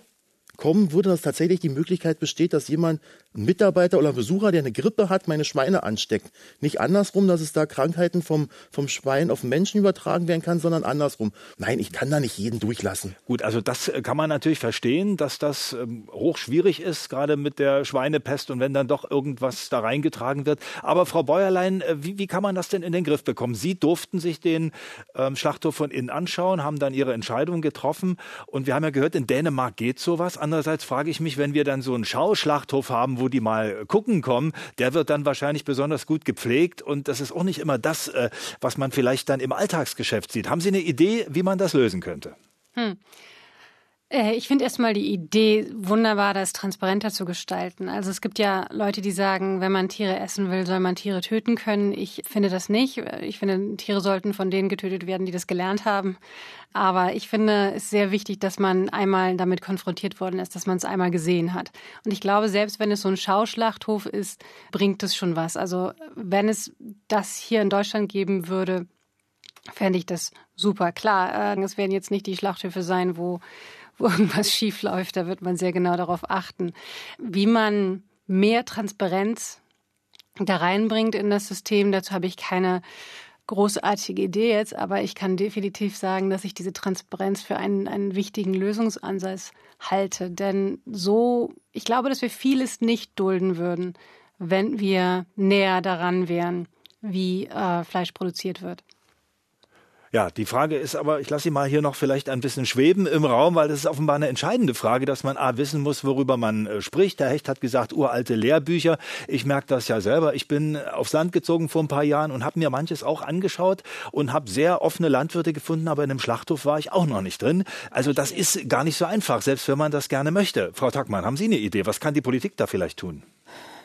kommen würde, dass tatsächlich die Möglichkeit besteht, dass jemand, ein Mitarbeiter oder ein Besucher, der eine Grippe hat, meine Schweine ansteckt. Nicht andersrum, dass es da Krankheiten vom, vom Schwein auf den Menschen übertragen werden kann, sondern andersrum. Nein, ich kann da nicht jeden durchlassen. Gut, also das äh, kann man natürlich verstehen, dass das ähm, hochschwierig ist, gerade mit der Schweinepest und wenn dann doch irgendwas da reingetragen wird. Aber Frau Bäuerlein, äh, wie, wie kann man das denn in den Griff bekommen? Sie durften sich den ähm, Schlachthof von innen anschauen, haben dann ihre Entscheidung getroffen und wir haben ja gehört, in Dänemark geht sowas. Andererseits frage ich mich, wenn wir dann so einen Schauschlachthof haben, wo die mal gucken kommen, der wird dann wahrscheinlich besonders gut gepflegt und das ist auch nicht immer das, äh, was man vielleicht dann im Alltagsgeschäft sieht. Haben Sie eine Idee, wie man das lösen könnte? Hm. Äh, ich finde erstmal die Idee wunderbar, das transparenter zu gestalten. Also es gibt ja Leute, die sagen, wenn man Tiere essen will, soll man Tiere töten können. Ich finde das nicht. Ich finde, Tiere sollten von denen getötet werden, die das gelernt haben. Aber ich finde es sehr wichtig, dass man einmal damit konfrontiert worden ist, dass man es einmal gesehen hat. Und ich glaube, selbst wenn es so ein Schauschlachthof ist, bringt es schon was. Also wenn es das hier in Deutschland geben würde, fände ich das super. Klar, äh, es werden jetzt nicht die Schlachthöfe sein, wo wo <laughs> irgendwas schief läuft, da wird man sehr genau darauf achten, wie man mehr Transparenz da reinbringt in das System. Dazu habe ich keine großartige Idee jetzt, aber ich kann definitiv sagen, dass ich diese Transparenz für einen, einen wichtigen Lösungsansatz halte. Denn so, ich glaube, dass wir vieles nicht dulden würden, wenn wir näher daran wären, wie äh, Fleisch produziert wird. Ja, die Frage ist aber, ich lasse sie mal hier noch vielleicht ein bisschen schweben im Raum, weil das ist offenbar eine entscheidende Frage, dass man A, wissen muss, worüber man äh, spricht. Der Hecht hat gesagt, uralte Lehrbücher. Ich merke das ja selber. Ich bin aufs Land gezogen vor ein paar Jahren und habe mir manches auch angeschaut und habe sehr offene Landwirte gefunden, aber in einem Schlachthof war ich auch noch nicht drin. Also das ist gar nicht so einfach, selbst wenn man das gerne möchte. Frau Tackmann, haben Sie eine Idee? Was kann die Politik da vielleicht tun?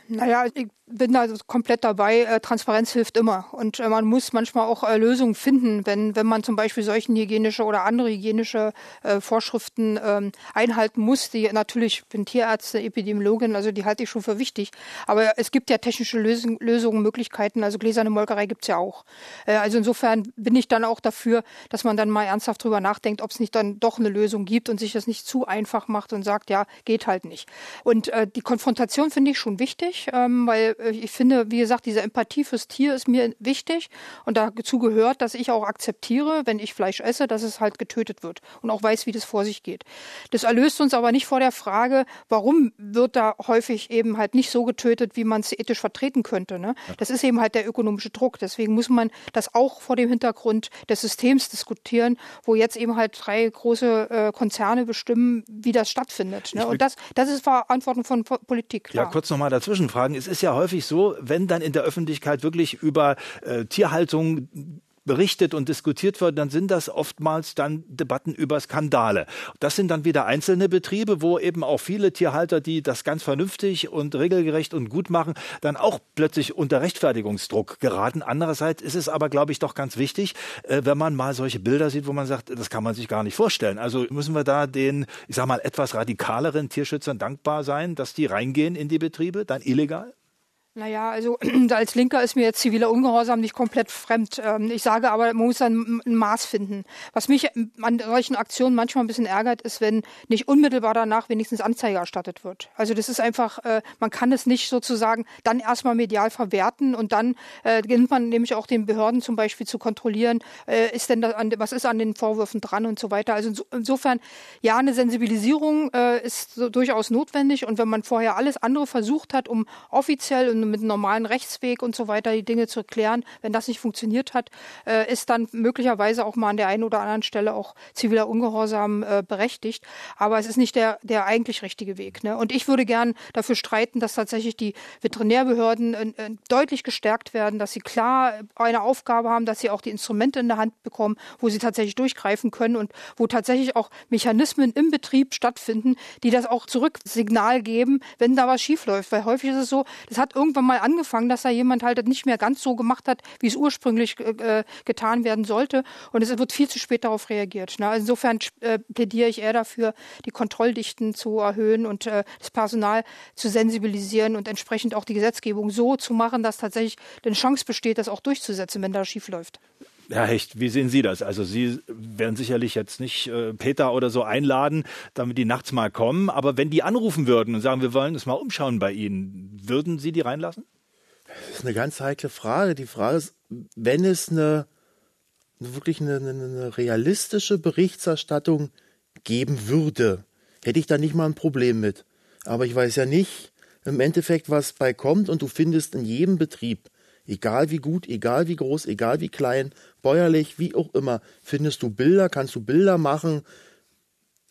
Naja, ich bin da komplett dabei. Äh, Transparenz hilft immer. Und äh, man muss manchmal auch äh, Lösungen finden, wenn, wenn man zum Beispiel solchen hygienische oder andere hygienische Vorschriften ähm, einhalten muss. Die natürlich, ich bin Tierärztin, Epidemiologin, also die halte ich schon für wichtig. Aber es gibt ja technische Lösung, Lösungen, Möglichkeiten. Also gläserne Molkerei gibt's ja auch. Also insofern bin ich dann auch dafür, dass man dann mal ernsthaft drüber nachdenkt, ob es nicht dann doch eine Lösung gibt und sich das nicht zu einfach macht und sagt, ja, geht halt nicht. Und die Konfrontation finde ich schon wichtig, ähm, weil äh, ich finde, wie gesagt, diese Empathie fürs Tier ist mir wichtig und dazu gehört, dass ich auch akzeptiere, wenn ich Fleisch esse, dass es halt getötet wird und auch weiß, wie das vor sich geht. Das erlöst uns aber nicht vor der Frage, warum wird da häufig eben halt nicht so getötet, wie man es ethisch vertreten könnte. Ne? Das ist eben halt der ökonomische Druck. Deswegen muss man das auch vor dem Hintergrund des Systems diskutieren, wo jetzt eben halt drei große äh, Konzerne bestimmen, wie das stattfindet. Ne? Und das, das ist Verantwortung von Politik. Klar. Ja, kurz nochmal dazwischen fragen. Es ist ja häufig häufig so, wenn dann in der Öffentlichkeit wirklich über äh, Tierhaltung berichtet und diskutiert wird, dann sind das oftmals dann Debatten über Skandale. Das sind dann wieder einzelne Betriebe, wo eben auch viele Tierhalter, die das ganz vernünftig und regelgerecht und gut machen, dann auch plötzlich unter Rechtfertigungsdruck geraten. Andererseits ist es aber, glaube ich, doch ganz wichtig, äh, wenn man mal solche Bilder sieht, wo man sagt, das kann man sich gar nicht vorstellen. Also müssen wir da den, ich sag mal, etwas radikaleren Tierschützern dankbar sein, dass die reingehen in die Betriebe, dann illegal? Naja, also <clears throat> als Linker ist mir jetzt ziviler Ungehorsam nicht komplett fremd. Ähm, ich sage aber, man muss dann ein Maß finden. Was mich an solchen Aktionen manchmal ein bisschen ärgert, ist, wenn nicht unmittelbar danach wenigstens Anzeige erstattet wird. Also das ist einfach, äh, man kann es nicht sozusagen dann erstmal medial verwerten und dann äh, beginnt man nämlich auch den Behörden zum Beispiel zu kontrollieren, äh, ist denn da, was ist an den Vorwürfen dran und so weiter. Also insofern, ja, eine Sensibilisierung ist durchaus notwendig und wenn man vorher alles andere versucht hat, um offiziell und mit einem normalen Rechtsweg und so weiter die Dinge zu klären. Wenn das nicht funktioniert hat, äh, ist dann möglicherweise auch mal an der einen oder anderen Stelle auch ziviler Ungehorsam äh, berechtigt. Aber es ist nicht der, der eigentlich richtige Weg. Ne? Und ich würde gern dafür streiten, dass tatsächlich die Veterinärbehörden äh, deutlich gestärkt werden, dass sie klar eine Aufgabe haben, dass sie auch die Instrumente in der Hand bekommen, wo sie tatsächlich durchgreifen können und wo tatsächlich auch Mechanismen im Betrieb stattfinden, die das auch Zurücksignal geben, wenn da was schiefläuft. Weil häufig ist es so, das hat irgendwann irgendwann mal angefangen, dass da jemand halt nicht mehr ganz so gemacht hat, wie es ursprünglich äh, getan werden sollte. Und es wird viel zu spät darauf reagiert. Ne? insofern äh, plädiere ich eher dafür, die Kontrolldichten zu erhöhen und äh, das Personal zu sensibilisieren und entsprechend auch die Gesetzgebung so zu machen, dass tatsächlich eine Chance besteht, das auch durchzusetzen, wenn da schief läuft. Herr Hecht, wie sehen Sie das? Also Sie werden sicherlich jetzt nicht äh, Peter oder so einladen, damit die nachts mal kommen, aber wenn die anrufen würden und sagen, wir wollen uns mal umschauen bei Ihnen, würden Sie die reinlassen? Das ist eine ganz heikle Frage. Die Frage ist, wenn es eine wirklich eine, eine, eine realistische Berichterstattung geben würde, hätte ich da nicht mal ein Problem mit. Aber ich weiß ja nicht im Endeffekt, was bei kommt und du findest in jedem Betrieb Egal wie gut, egal wie groß, egal wie klein, bäuerlich, wie auch immer, findest du Bilder, kannst du Bilder machen,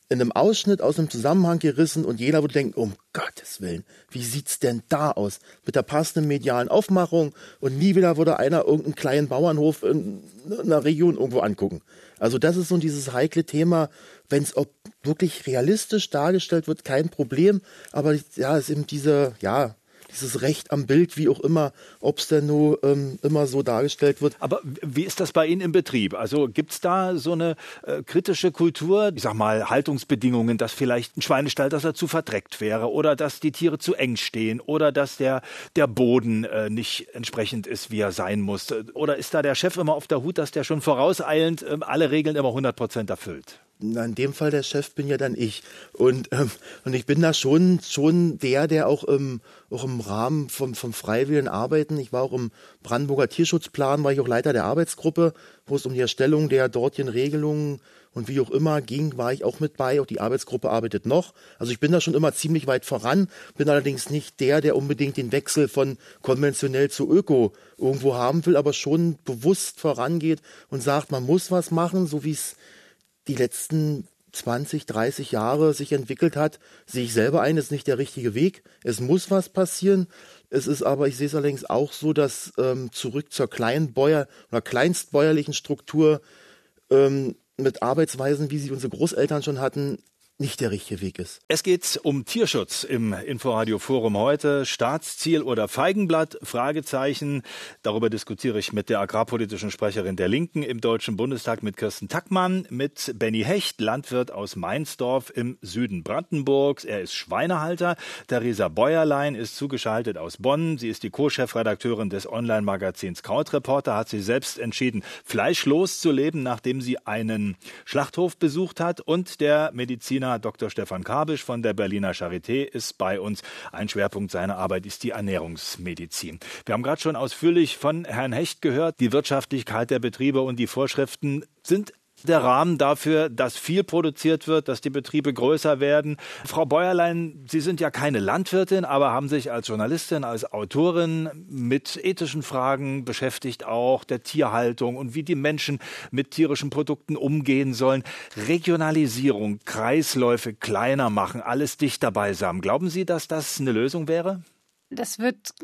in einem Ausschnitt aus einem Zusammenhang gerissen und jeder würde denken, um Gottes Willen, wie sieht's denn da aus? Mit der passenden medialen Aufmachung und nie wieder würde einer irgendeinen kleinen Bauernhof in einer Region irgendwo angucken. Also das ist so dieses heikle Thema, wenn es wirklich realistisch dargestellt wird, kein Problem, aber ja, es ist eben diese, ja, dieses Recht am Bild, wie auch immer, ob es denn nur ähm, immer so dargestellt wird. Aber wie ist das bei Ihnen im Betrieb? Also gibt es da so eine äh, kritische Kultur, ich sag mal Haltungsbedingungen, dass vielleicht ein Schweinestall, dass er zu verdreckt wäre oder dass die Tiere zu eng stehen oder dass der, der Boden äh, nicht entsprechend ist, wie er sein muss? Oder ist da der Chef immer auf der Hut, dass der schon vorauseilend äh, alle Regeln immer 100 Prozent erfüllt? In dem Fall der Chef bin ja dann ich. Und, ähm, und ich bin da schon, schon der, der auch im, auch im Rahmen vom, vom freiwilligen Arbeiten, ich war auch im Brandenburger Tierschutzplan, war ich auch Leiter der Arbeitsgruppe, wo es um die Erstellung der dortigen Regelungen und wie auch immer ging, war ich auch mit bei. Auch die Arbeitsgruppe arbeitet noch. Also ich bin da schon immer ziemlich weit voran, bin allerdings nicht der, der unbedingt den Wechsel von konventionell zu Öko irgendwo haben will, aber schon bewusst vorangeht und sagt, man muss was machen, so wie es die letzten 20, 30 Jahre sich entwickelt hat, sehe ich selber ein, ist nicht der richtige Weg. Es muss was passieren. Es ist aber, ich sehe es allerdings auch so, dass ähm, zurück zur Kleinbäuer oder kleinstbäuerlichen Struktur ähm, mit Arbeitsweisen, wie sie unsere Großeltern schon hatten, nicht der richtige Weg ist. Es geht um Tierschutz im Inforadio Forum heute. Staatsziel oder Feigenblatt? Fragezeichen. Darüber diskutiere ich mit der agrarpolitischen Sprecherin der Linken im Deutschen Bundestag mit Kirsten Tackmann, mit Benny Hecht, Landwirt aus Mainzdorf im Süden Brandenburgs. Er ist Schweinehalter. Theresa Bäuerlein ist zugeschaltet aus Bonn. Sie ist die Co-Chefredakteurin des Online-Magazins Krautreporter, hat sie selbst entschieden, fleischlos zu leben, nachdem sie einen Schlachthof besucht hat und der Mediziner Mediziner Dr. Stefan Kabisch von der Berliner Charité ist bei uns. Ein Schwerpunkt seiner Arbeit ist die Ernährungsmedizin. Wir haben gerade schon ausführlich von Herrn Hecht gehört. Die Wirtschaftlichkeit der Betriebe und die Vorschriften sind der Rahmen dafür, dass viel produziert wird, dass die Betriebe größer werden. Frau Bäuerlein, Sie sind ja keine Landwirtin, aber haben sich als Journalistin, als Autorin mit ethischen Fragen beschäftigt, auch der Tierhaltung und wie die Menschen mit tierischen Produkten umgehen sollen. Regionalisierung, Kreisläufe kleiner machen, alles dichter beisammen. Glauben Sie, dass das eine Lösung wäre? Das wird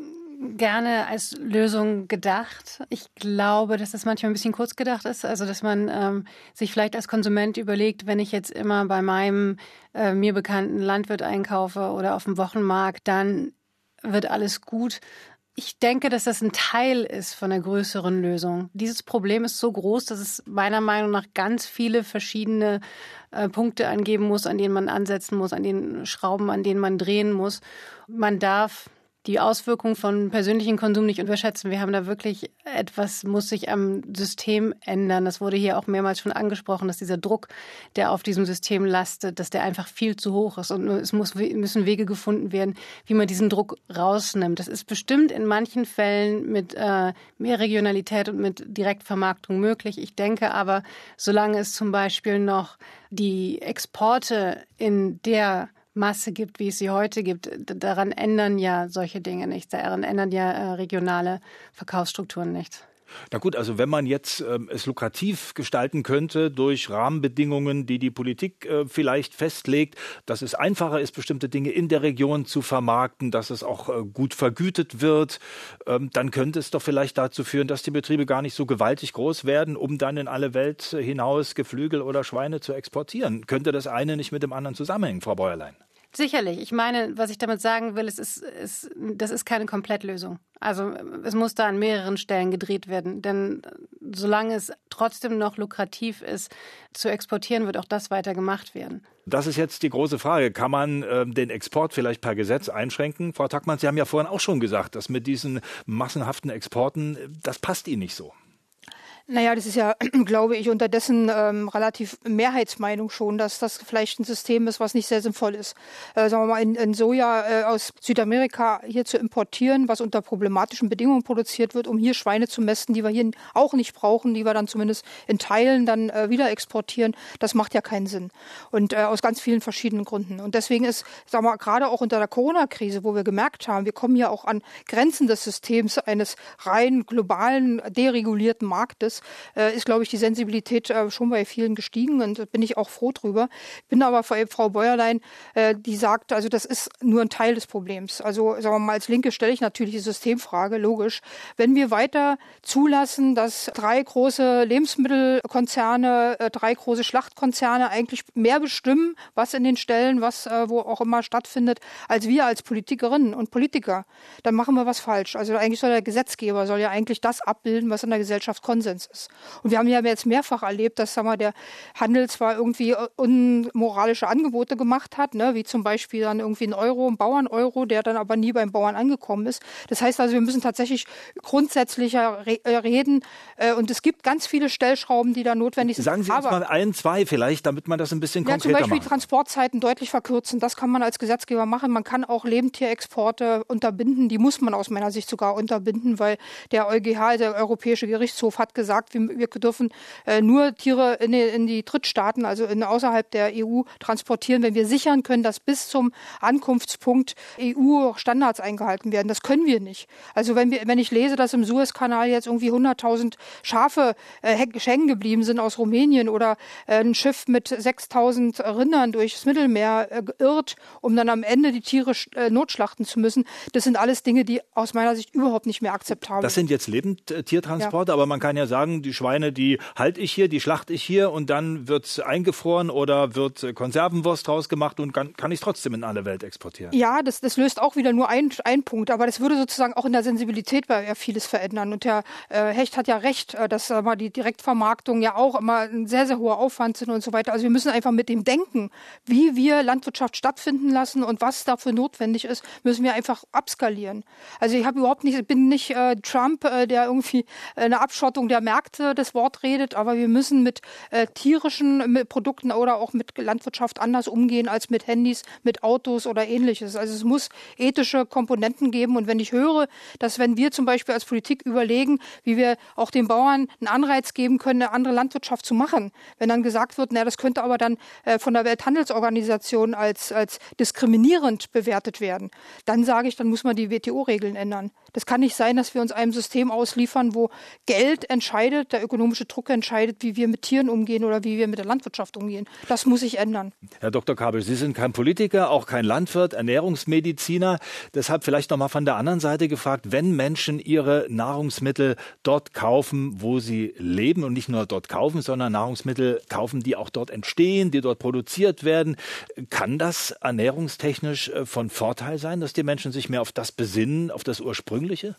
gerne als Lösung gedacht. Ich glaube, dass das manchmal ein bisschen kurz gedacht ist. Also, dass man ähm, sich vielleicht als Konsument überlegt, wenn ich jetzt immer bei meinem äh, mir bekannten Landwirt einkaufe oder auf dem Wochenmarkt, dann wird alles gut. Ich denke, dass das ein Teil ist von der größeren Lösung. Dieses Problem ist so groß, dass es meiner Meinung nach ganz viele verschiedene äh, Punkte angeben muss, an denen man ansetzen muss, an den Schrauben, an denen man drehen muss. Man darf die Auswirkungen von persönlichem Konsum nicht unterschätzen. Wir haben da wirklich etwas, muss sich am System ändern. Das wurde hier auch mehrmals schon angesprochen, dass dieser Druck, der auf diesem System lastet, dass der einfach viel zu hoch ist. Und es muss, müssen Wege gefunden werden, wie man diesen Druck rausnimmt. Das ist bestimmt in manchen Fällen mit äh, mehr Regionalität und mit Direktvermarktung möglich. Ich denke aber, solange es zum Beispiel noch die Exporte in der Masse gibt, wie es sie heute gibt, daran ändern ja solche Dinge nichts. Daran ändern ja äh, regionale Verkaufsstrukturen nichts. Na gut, also wenn man jetzt ähm, es lukrativ gestalten könnte durch Rahmenbedingungen, die die Politik äh, vielleicht festlegt, dass es einfacher ist, bestimmte Dinge in der Region zu vermarkten, dass es auch äh, gut vergütet wird, ähm, dann könnte es doch vielleicht dazu führen, dass die Betriebe gar nicht so gewaltig groß werden, um dann in alle Welt hinaus Geflügel oder Schweine zu exportieren. Könnte das eine nicht mit dem anderen zusammenhängen, Frau Bäuerlein? Sicherlich. Ich meine, was ich damit sagen will, es ist, es, das ist keine Komplettlösung. Also es muss da an mehreren Stellen gedreht werden. Denn solange es trotzdem noch lukrativ ist, zu exportieren, wird auch das weiter gemacht werden. Das ist jetzt die große Frage. Kann man äh, den Export vielleicht per Gesetz einschränken? Frau Tackmann, Sie haben ja vorhin auch schon gesagt, dass mit diesen massenhaften Exporten, das passt Ihnen nicht so. Naja, das ist ja, <clears throat> glaube ich, unterdessen ähm, relativ Mehrheitsmeinung schon, dass das vielleicht ein System ist, was nicht sehr sinnvoll ist. Äh, sagen wir mal, in, in Soja äh, aus Südamerika hier zu importieren, was unter problematischen Bedingungen produziert wird, um hier Schweine zu mästen, die wir hier auch nicht brauchen, die wir dann zumindest in Teilen dann äh, wieder exportieren, das macht ja keinen Sinn. Und äh, aus ganz vielen verschiedenen Gründen. Und deswegen ist, sagen wir mal, gerade auch unter der Corona-Krise, wo wir gemerkt haben, wir kommen ja auch an Grenzen des Systems eines rein globalen, deregulierten Marktes, äh, ist, glaube ich, die Sensibilität äh, schon bei vielen gestiegen und bin ich auch froh drüber. Bin aber Frau Bäuerlein, äh, die sagt, also das ist nur ein Teil des Problems. Also sagen wir mal, als Linke stelle ich natürlich die Systemfrage, logisch. Wenn wir weiter zulassen, dass drei große Lebensmittelkonzerne, äh, drei große Schlachtkonzerne eigentlich mehr bestimmen, was in den Stellen, was äh, wo auch immer stattfindet, als wir als Politikerinnen und Politiker, dann machen wir was falsch. Also eigentlich soll der Gesetzgeber soll ja eigentlich das abbilden, was in der Gesellschaft Konsens ist. Und wir haben ja jetzt mehrfach erlebt, dass sag mal, der Handel zwar irgendwie unmoralische Angebote gemacht hat, ne, wie zum Beispiel dann irgendwie ein Euro, ein Bauern-Euro, der dann aber nie beim Bauern angekommen ist. Das heißt also, wir müssen tatsächlich grundsätzlicher re äh, reden. Äh, und es gibt ganz viele Stellschrauben, die da notwendig sind. Sagen Sie uns mal ein, zwei vielleicht, damit man das ein bisschen ja, konkreter macht. Zum Beispiel machen. Transportzeiten deutlich verkürzen. Das kann man als Gesetzgeber machen. Man kann auch Lebendtierexporte unterbinden. Die muss man aus meiner Sicht sogar unterbinden, weil der EuGH, der Europäische Gerichtshof, hat gesagt, wir, wir dürfen äh, nur Tiere in die, in die Drittstaaten, also in, außerhalb der EU, transportieren, wenn wir sichern können, dass bis zum Ankunftspunkt EU-Standards eingehalten werden. Das können wir nicht. Also wenn, wir, wenn ich lese, dass im Suezkanal jetzt irgendwie 100.000 Schafe äh, hängen geblieben sind aus Rumänien oder äh, ein Schiff mit 6.000 Rindern durchs Mittelmeer äh, irrt, um dann am Ende die Tiere äh, notschlachten zu müssen, das sind alles Dinge, die aus meiner Sicht überhaupt nicht mehr akzeptabel sind. Das sind jetzt Lebendtiertransporte, ja. aber man kann ja sagen, die Schweine, die halte ich hier, die schlachte ich hier und dann wird eingefroren oder wird Konservenwurst draus gemacht und kann, kann ich trotzdem in alle Welt exportieren. Ja, das, das löst auch wieder nur einen Punkt, aber das würde sozusagen auch in der Sensibilität bei ja vieles verändern. Und Herr äh, Hecht hat ja recht, äh, dass äh, die Direktvermarktung ja auch immer ein sehr, sehr hoher Aufwand sind und so weiter. Also wir müssen einfach mit dem Denken, wie wir Landwirtschaft stattfinden lassen und was dafür notwendig ist, müssen wir einfach abskalieren. Also ich habe überhaupt nicht, bin nicht äh, Trump, äh, der irgendwie eine Abschottung der Märkte das Wort redet, aber wir müssen mit äh, tierischen mit Produkten oder auch mit Landwirtschaft anders umgehen als mit Handys, mit Autos oder ähnliches. Also es muss ethische Komponenten geben. Und wenn ich höre, dass wenn wir zum Beispiel als Politik überlegen, wie wir auch den Bauern einen Anreiz geben können, eine andere Landwirtschaft zu machen, wenn dann gesagt wird, na, das könnte aber dann äh, von der Welthandelsorganisation als, als diskriminierend bewertet werden, dann sage ich, dann muss man die WTO-Regeln ändern. Das kann nicht sein, dass wir uns einem System ausliefern, wo Geld entscheidet, der ökonomische Druck entscheidet, wie wir mit Tieren umgehen oder wie wir mit der Landwirtschaft umgehen. Das muss sich ändern. Herr Dr. Kabel, Sie sind kein Politiker, auch kein Landwirt, Ernährungsmediziner. Deshalb vielleicht noch mal von der anderen Seite gefragt, wenn Menschen ihre Nahrungsmittel dort kaufen, wo sie leben und nicht nur dort kaufen, sondern Nahrungsmittel kaufen, die auch dort entstehen, die dort produziert werden, kann das ernährungstechnisch äh, von Vorteil sein, dass die Menschen sich mehr auf das besinnen, auf das Ursprüngliche?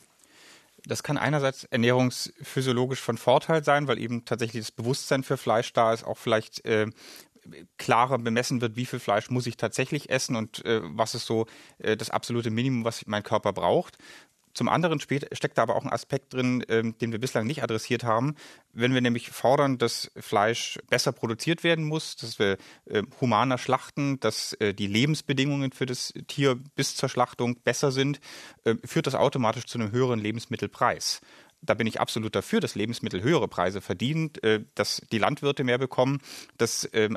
Das kann einerseits ernährungsphysiologisch von Vorteil sein, weil eben tatsächlich das Bewusstsein für Fleisch da ist, auch vielleicht äh, klarer bemessen wird, wie viel Fleisch muss ich tatsächlich essen und äh, was ist so äh, das absolute Minimum, was mein Körper braucht. Zum anderen steckt da aber auch ein Aspekt drin, ähm, den wir bislang nicht adressiert haben. Wenn wir nämlich fordern, dass Fleisch besser produziert werden muss, dass wir äh, humaner schlachten, dass äh, die Lebensbedingungen für das Tier bis zur Schlachtung besser sind, äh, führt das automatisch zu einem höheren Lebensmittelpreis da bin ich absolut dafür, dass Lebensmittel höhere Preise verdienen, äh, dass die Landwirte mehr bekommen, dass ähm,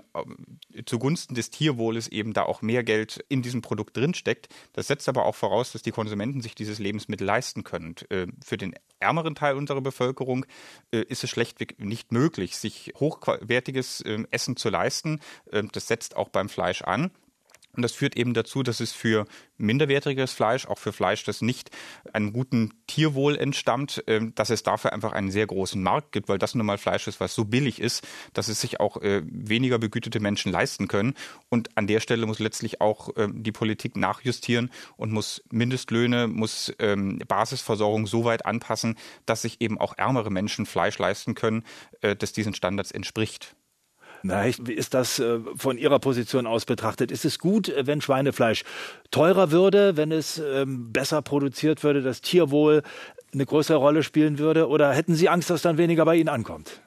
zugunsten des Tierwohles eben da auch mehr Geld in diesem Produkt drinsteckt. Das setzt aber auch voraus, dass die Konsumenten sich dieses Lebensmittel leisten können. Äh, für den ärmeren Teil unserer Bevölkerung äh, ist es schlechtweg nicht möglich, sich hochwertiges ähm, Essen zu leisten. Ähm, das setzt auch beim Fleisch an. Und das führt eben dazu, dass es für minderwertiges Fleisch, auch für Fleisch, das nicht einem guten Tierwohl entstammt, ähm, dass es dafür einfach einen sehr großen Markt gibt, weil das nun mal Fleisch ist, was so billig ist, dass es sich auch äh, weniger begütete Menschen leisten können. Und an der Stelle muss letztlich auch ähm, die Politik nachjustieren und muss Mindestlöhne, muss ähm, Basisversorgung so weit anpassen, dass sich eben auch ärmere Menschen Fleisch leisten können, äh, das diesen Standards entspricht. Na, wie ist das äh, von Ihrer Position aus betrachtet? Ist es gut, äh, wenn Schweinefleisch teurer würde, wenn es ähm, besser produziert würde, das Tierwohl eine größere Rolle spielen würde? Oder hätten Sie Angst, dass dann weniger bei Ihnen ankommt?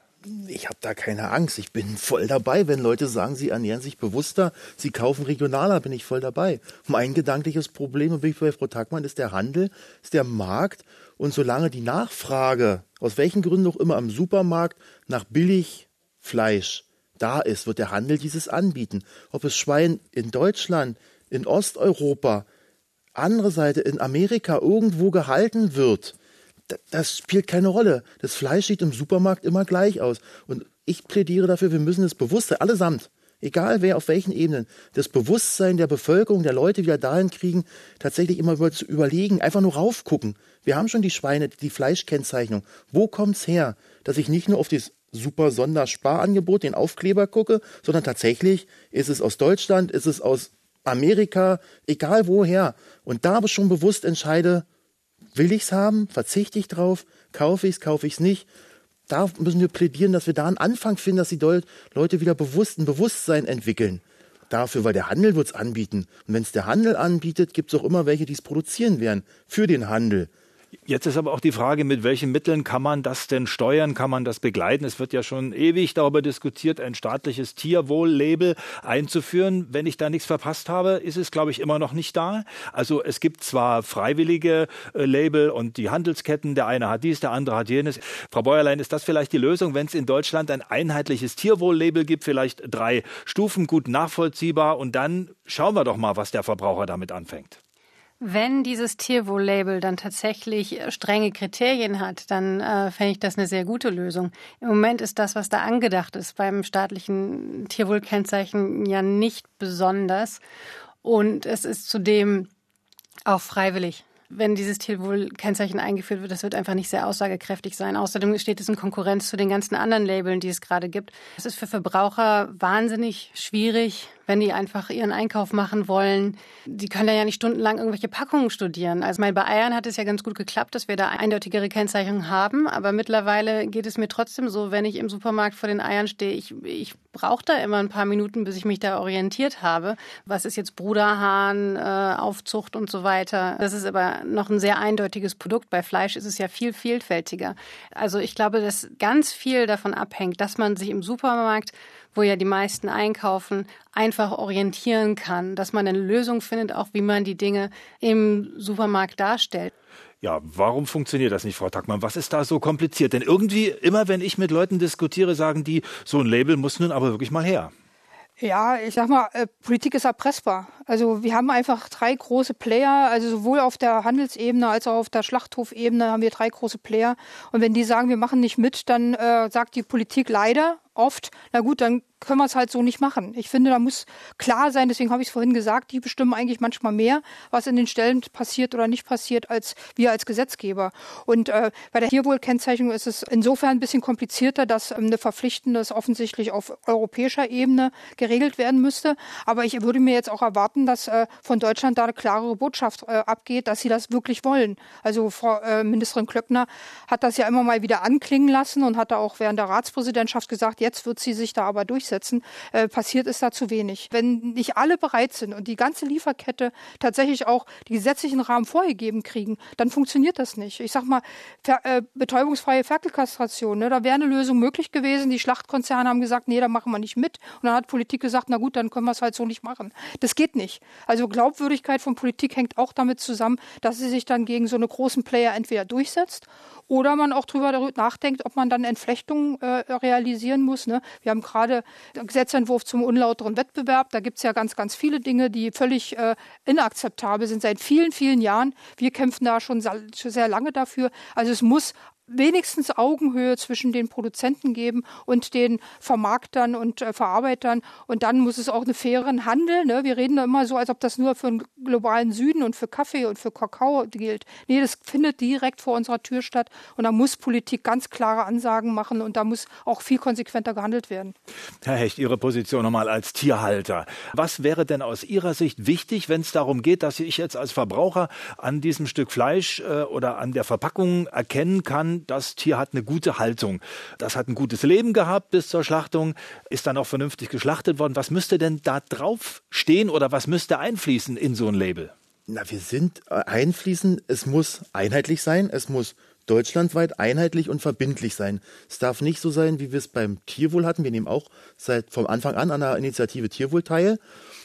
Ich habe da keine Angst. Ich bin voll dabei. Wenn Leute sagen, sie ernähren sich bewusster, sie kaufen regionaler, bin ich voll dabei. Mein gedankliches Problem, und bin ich bei Frau Tackmann, ist der Handel, ist der Markt. Und solange die Nachfrage, aus welchen Gründen auch immer, am Supermarkt nach Billigfleisch da ist, wird der Handel dieses anbieten. Ob es Schwein in Deutschland, in Osteuropa, andere Seite in Amerika irgendwo gehalten wird, das spielt keine Rolle. Das Fleisch sieht im Supermarkt immer gleich aus. Und ich plädiere dafür, wir müssen das Bewusstsein, allesamt, egal wer auf welchen Ebenen, das Bewusstsein der Bevölkerung, der Leute wieder dahin kriegen, tatsächlich immer zu überlegen, einfach nur raufgucken. Wir haben schon die Schweine, die Fleischkennzeichnung. Wo kommt's her? Dass ich nicht nur auf das super Sondersparangebot, den Aufkleber gucke, sondern tatsächlich ist es aus Deutschland, ist es aus Amerika, egal woher. Und da schon bewusst entscheide, will ich es haben, verzichte ich drauf, kaufe ich es, kaufe ich es nicht. Da müssen wir plädieren, dass wir da einen Anfang finden, dass die Leute wieder bewusst ein Bewusstsein entwickeln. Dafür, weil der Handel wird es anbieten. Und wenn es der Handel anbietet, gibt es auch immer welche, die es produzieren werden für den Handel. Jetzt ist aber auch die Frage, mit welchen Mitteln kann man das denn steuern, kann man das begleiten? Es wird ja schon ewig darüber diskutiert, ein staatliches Tierwohl-Label einzuführen. Wenn ich da nichts verpasst habe, ist es, glaube ich, immer noch nicht da. Also es gibt zwar freiwillige äh, Label und die Handelsketten, der eine hat dies, der andere hat jenes. Frau Bäuerlein, ist das vielleicht die Lösung, wenn es in Deutschland ein einheitliches Tierwohl-Label gibt, vielleicht drei Stufen, gut nachvollziehbar und dann schauen wir doch mal, was der Verbraucher damit anfängt. Wenn dieses Tierwohl-Label dann tatsächlich strenge Kriterien hat, dann äh, fände ich das eine sehr gute Lösung. Im Moment ist das, was da angedacht ist, beim staatlichen Tierwohlkennzeichen ja nicht besonders. Und es ist zudem auch freiwillig wenn dieses Tierwohlkennzeichen eingeführt wird, das wird einfach nicht sehr aussagekräftig sein. Außerdem steht es in Konkurrenz zu den ganzen anderen Labeln, die es gerade gibt. Es ist für Verbraucher wahnsinnig schwierig, wenn die einfach ihren Einkauf machen wollen. Die können ja nicht stundenlang irgendwelche Packungen studieren. Also bei Eiern hat es ja ganz gut geklappt, dass wir da eindeutigere Kennzeichnungen haben. Aber mittlerweile geht es mir trotzdem so, wenn ich im Supermarkt vor den Eiern stehe, ich, ich brauche da immer ein paar Minuten, bis ich mich da orientiert habe. Was ist jetzt Bruderhahn, äh, Aufzucht und so weiter. Das ist aber noch ein sehr eindeutiges Produkt. Bei Fleisch ist es ja viel vielfältiger. Also ich glaube, dass ganz viel davon abhängt, dass man sich im Supermarkt wo ja die meisten einkaufen, einfach orientieren kann, dass man eine Lösung findet, auch wie man die Dinge im Supermarkt darstellt. Ja, warum funktioniert das nicht, Frau Tackmann? Was ist da so kompliziert? Denn irgendwie, immer wenn ich mit Leuten diskutiere, sagen die, so ein Label muss nun aber wirklich mal her. Ja, ich sag mal, äh, Politik ist erpressbar. Also wir haben einfach drei große Player, also sowohl auf der Handelsebene als auch auf der Schlachthofebene haben wir drei große Player. Und wenn die sagen, wir machen nicht mit, dann äh, sagt die Politik leider oft, na gut, dann können wir es halt so nicht machen. Ich finde, da muss klar sein, deswegen habe ich es vorhin gesagt, die bestimmen eigentlich manchmal mehr, was in den Stellen passiert oder nicht passiert, als wir als Gesetzgeber. Und äh, bei der Tierwohlkennzeichnung ist es insofern ein bisschen komplizierter, dass ähm, eine verpflichtendes offensichtlich auf europäischer Ebene geregelt werden müsste. Aber ich würde mir jetzt auch erwarten, dass äh, von Deutschland da eine klarere Botschaft äh, abgeht, dass sie das wirklich wollen. Also Frau äh, Ministerin Klöckner hat das ja immer mal wieder anklingen lassen und hat da auch während der Ratspräsidentschaft gesagt, jetzt wird sie sich da aber durchsetzen, äh, passiert ist da zu wenig. Wenn nicht alle bereit sind und die ganze Lieferkette tatsächlich auch die gesetzlichen Rahmen vorgegeben kriegen, dann funktioniert das nicht. Ich sag mal, ver, äh, betäubungsfreie Ferkelkastration, ne, da wäre eine Lösung möglich gewesen. Die Schlachtkonzerne haben gesagt, nee, da machen wir nicht mit. Und dann hat Politik gesagt, na gut, dann können wir es halt so nicht machen. Das geht nicht. Also Glaubwürdigkeit von Politik hängt auch damit zusammen, dass sie sich dann gegen so eine großen Player entweder durchsetzt oder man auch drüber nachdenkt, ob man dann Entflechtungen äh, realisieren muss. Ne? Wir haben gerade den Gesetzentwurf zum unlauteren Wettbewerb. Da gibt es ja ganz, ganz viele Dinge, die völlig äh, inakzeptabel sind seit vielen, vielen Jahren. Wir kämpfen da schon sehr lange dafür. Also es muss wenigstens Augenhöhe zwischen den Produzenten geben und den Vermarktern und äh, Verarbeitern. Und dann muss es auch einen fairen Handel. Ne? Wir reden da immer so, als ob das nur für den globalen Süden und für Kaffee und für Kakao gilt. Nee, das findet direkt vor unserer Tür statt. Und da muss Politik ganz klare Ansagen machen und da muss auch viel konsequenter gehandelt werden. Herr Hecht, Ihre Position nochmal als Tierhalter. Was wäre denn aus Ihrer Sicht wichtig, wenn es darum geht, dass ich jetzt als Verbraucher an diesem Stück Fleisch äh, oder an der Verpackung erkennen kann, das Tier hat eine gute Haltung. Das hat ein gutes Leben gehabt bis zur Schlachtung, ist dann auch vernünftig geschlachtet worden. Was müsste denn da drauf stehen oder was müsste einfließen in so ein Label? Na, wir sind äh, einfließen, es muss einheitlich sein, es muss deutschlandweit einheitlich und verbindlich sein. Es darf nicht so sein, wie wir es beim Tierwohl hatten. Wir nehmen auch seit vom Anfang an an der Initiative Tierwohl teil.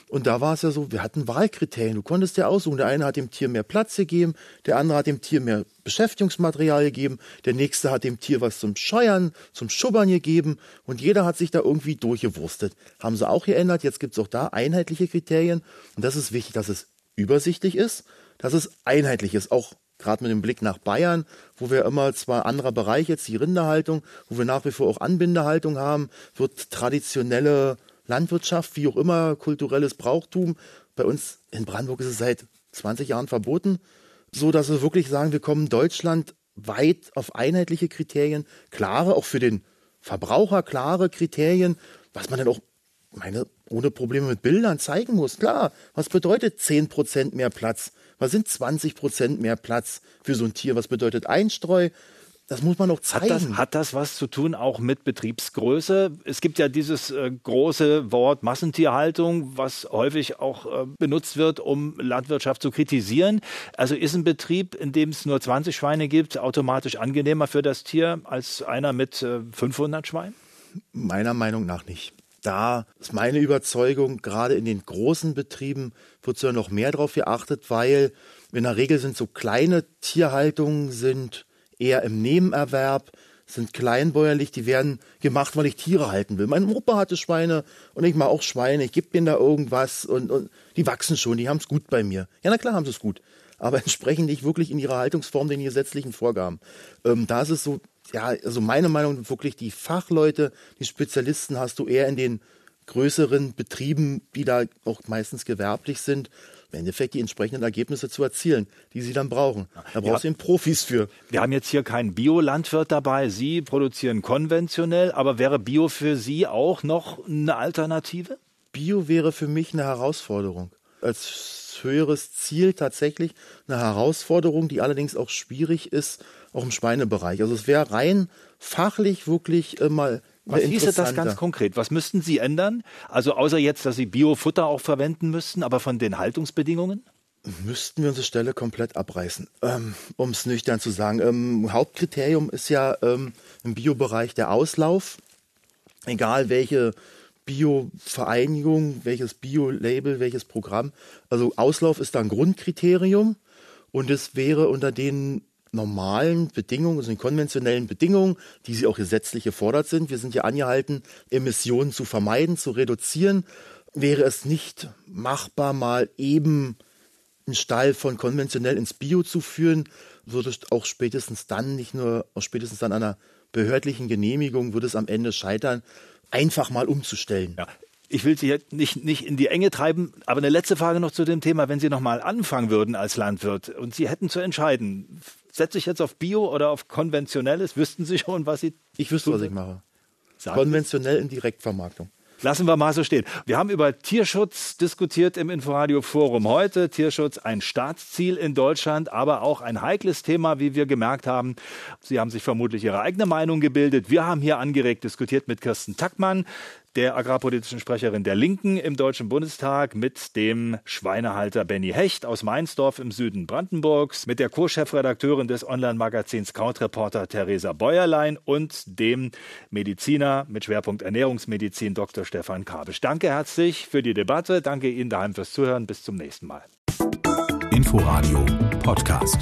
Und da war es ja so, wir hatten Wahlkriterien. Du konntest ja aussuchen. Der eine hat dem Tier mehr Platz gegeben, der andere hat dem Tier mehr Beschäftigungsmaterial gegeben, der nächste hat dem Tier was zum Scheuern, zum Schubbern gegeben und jeder hat sich da irgendwie durchgewurstet. Haben sie auch geändert. Jetzt gibt es auch da einheitliche Kriterien. Und das ist wichtig, dass es übersichtlich ist, dass es einheitlich ist, auch gerade mit dem Blick nach Bayern, wo wir immer zwar anderer Bereich jetzt die Rinderhaltung, wo wir nach wie vor auch Anbindehaltung haben, wird traditionelle Landwirtschaft, wie auch immer, kulturelles Brauchtum. Bei uns in Brandenburg ist es seit 20 Jahren verboten, so dass wir wirklich sagen, wir kommen Deutschland weit auf einheitliche Kriterien, klare, auch für den Verbraucher klare Kriterien, was man dann auch, meine, ohne Probleme mit Bildern zeigen muss. Klar, was bedeutet 10% mehr Platz? Was sind 20% mehr Platz für so ein Tier? Was bedeutet Einstreu? Das muss man noch zeigen. Hat das, hat das was zu tun auch mit Betriebsgröße? Es gibt ja dieses äh, große Wort Massentierhaltung, was häufig auch äh, benutzt wird, um Landwirtschaft zu kritisieren. Also ist ein Betrieb, in dem es nur 20 Schweine gibt, automatisch angenehmer für das Tier als einer mit äh, 500 Schweinen? Meiner Meinung nach nicht. Da ist meine Überzeugung, gerade in den großen Betrieben wird ja noch mehr darauf geachtet, weil in der Regel sind so kleine Tierhaltungen sind eher im Nebenerwerb, sind kleinbäuerlich, die werden gemacht, weil ich Tiere halten will. Mein Opa hatte Schweine und ich mache auch Schweine, ich gebe denen da irgendwas und, und die wachsen schon, die haben es gut bei mir. Ja, na klar haben sie es gut, aber <laughs> entsprechen nicht wirklich in ihrer Haltungsform den gesetzlichen Vorgaben. Ähm, da ist es so, ja, also meine Meinung, wirklich die Fachleute, die Spezialisten hast du eher in den größeren Betrieben, die da auch meistens gewerblich sind, im Endeffekt die entsprechenden Ergebnisse zu erzielen, die sie dann brauchen. Da brauchst ja. du eben Profis für. Wir haben jetzt hier keinen Biolandwirt dabei. Sie produzieren konventionell, aber wäre Bio für Sie auch noch eine Alternative? Bio wäre für mich eine Herausforderung. Als höheres Ziel tatsächlich eine Herausforderung, die allerdings auch schwierig ist, auch im Schweinebereich. Also es wäre rein fachlich wirklich äh, mal was hieße das ganz konkret? Was müssten Sie ändern? Also außer jetzt, dass Sie Biofutter auch verwenden müssten, aber von den Haltungsbedingungen? Müssten wir unsere Stelle komplett abreißen, ähm, um es nüchtern zu sagen. Ähm, Hauptkriterium ist ja ähm, im Biobereich der Auslauf. Egal welche Bio-Vereinigung, welches Bio-Label, welches Programm. Also Auslauf ist da ein Grundkriterium und es wäre unter den normalen Bedingungen, also den konventionellen Bedingungen, die sie auch gesetzlich gefordert sind. Wir sind ja angehalten, Emissionen zu vermeiden, zu reduzieren. Wäre es nicht machbar, mal eben einen Stall von konventionell ins Bio zu führen, würde es auch spätestens dann, nicht nur auch spätestens an einer behördlichen Genehmigung, würde es am Ende scheitern, einfach mal umzustellen. Ja, ich will Sie jetzt nicht, nicht in die Enge treiben, aber eine letzte Frage noch zu dem Thema. Wenn Sie noch mal anfangen würden als Landwirt und Sie hätten zu entscheiden, setze ich jetzt auf Bio oder auf konventionelles, wüssten Sie schon, was Sie. Ich wüsste, was ich mache. Sagen Konventionell in Direktvermarktung. Lassen wir mal so stehen. Wir haben über Tierschutz diskutiert im Inforadio Forum heute. Tierschutz ein Staatsziel in Deutschland, aber auch ein heikles Thema, wie wir gemerkt haben. Sie haben sich vermutlich Ihre eigene Meinung gebildet. Wir haben hier angeregt diskutiert mit Kirsten Tackmann der agrarpolitischen Sprecherin der Linken im Deutschen Bundestag, mit dem Schweinehalter Benny Hecht aus Mainzdorf im Süden Brandenburgs, mit der Co-Chefredakteurin des Online-Magazins Krautreporter Theresa Bäuerlein und dem Mediziner mit Schwerpunkt Ernährungsmedizin Dr. Stefan Kabisch. Danke herzlich für die Debatte. Danke Ihnen daheim fürs Zuhören. Bis zum nächsten Mal. Inforadio Podcast.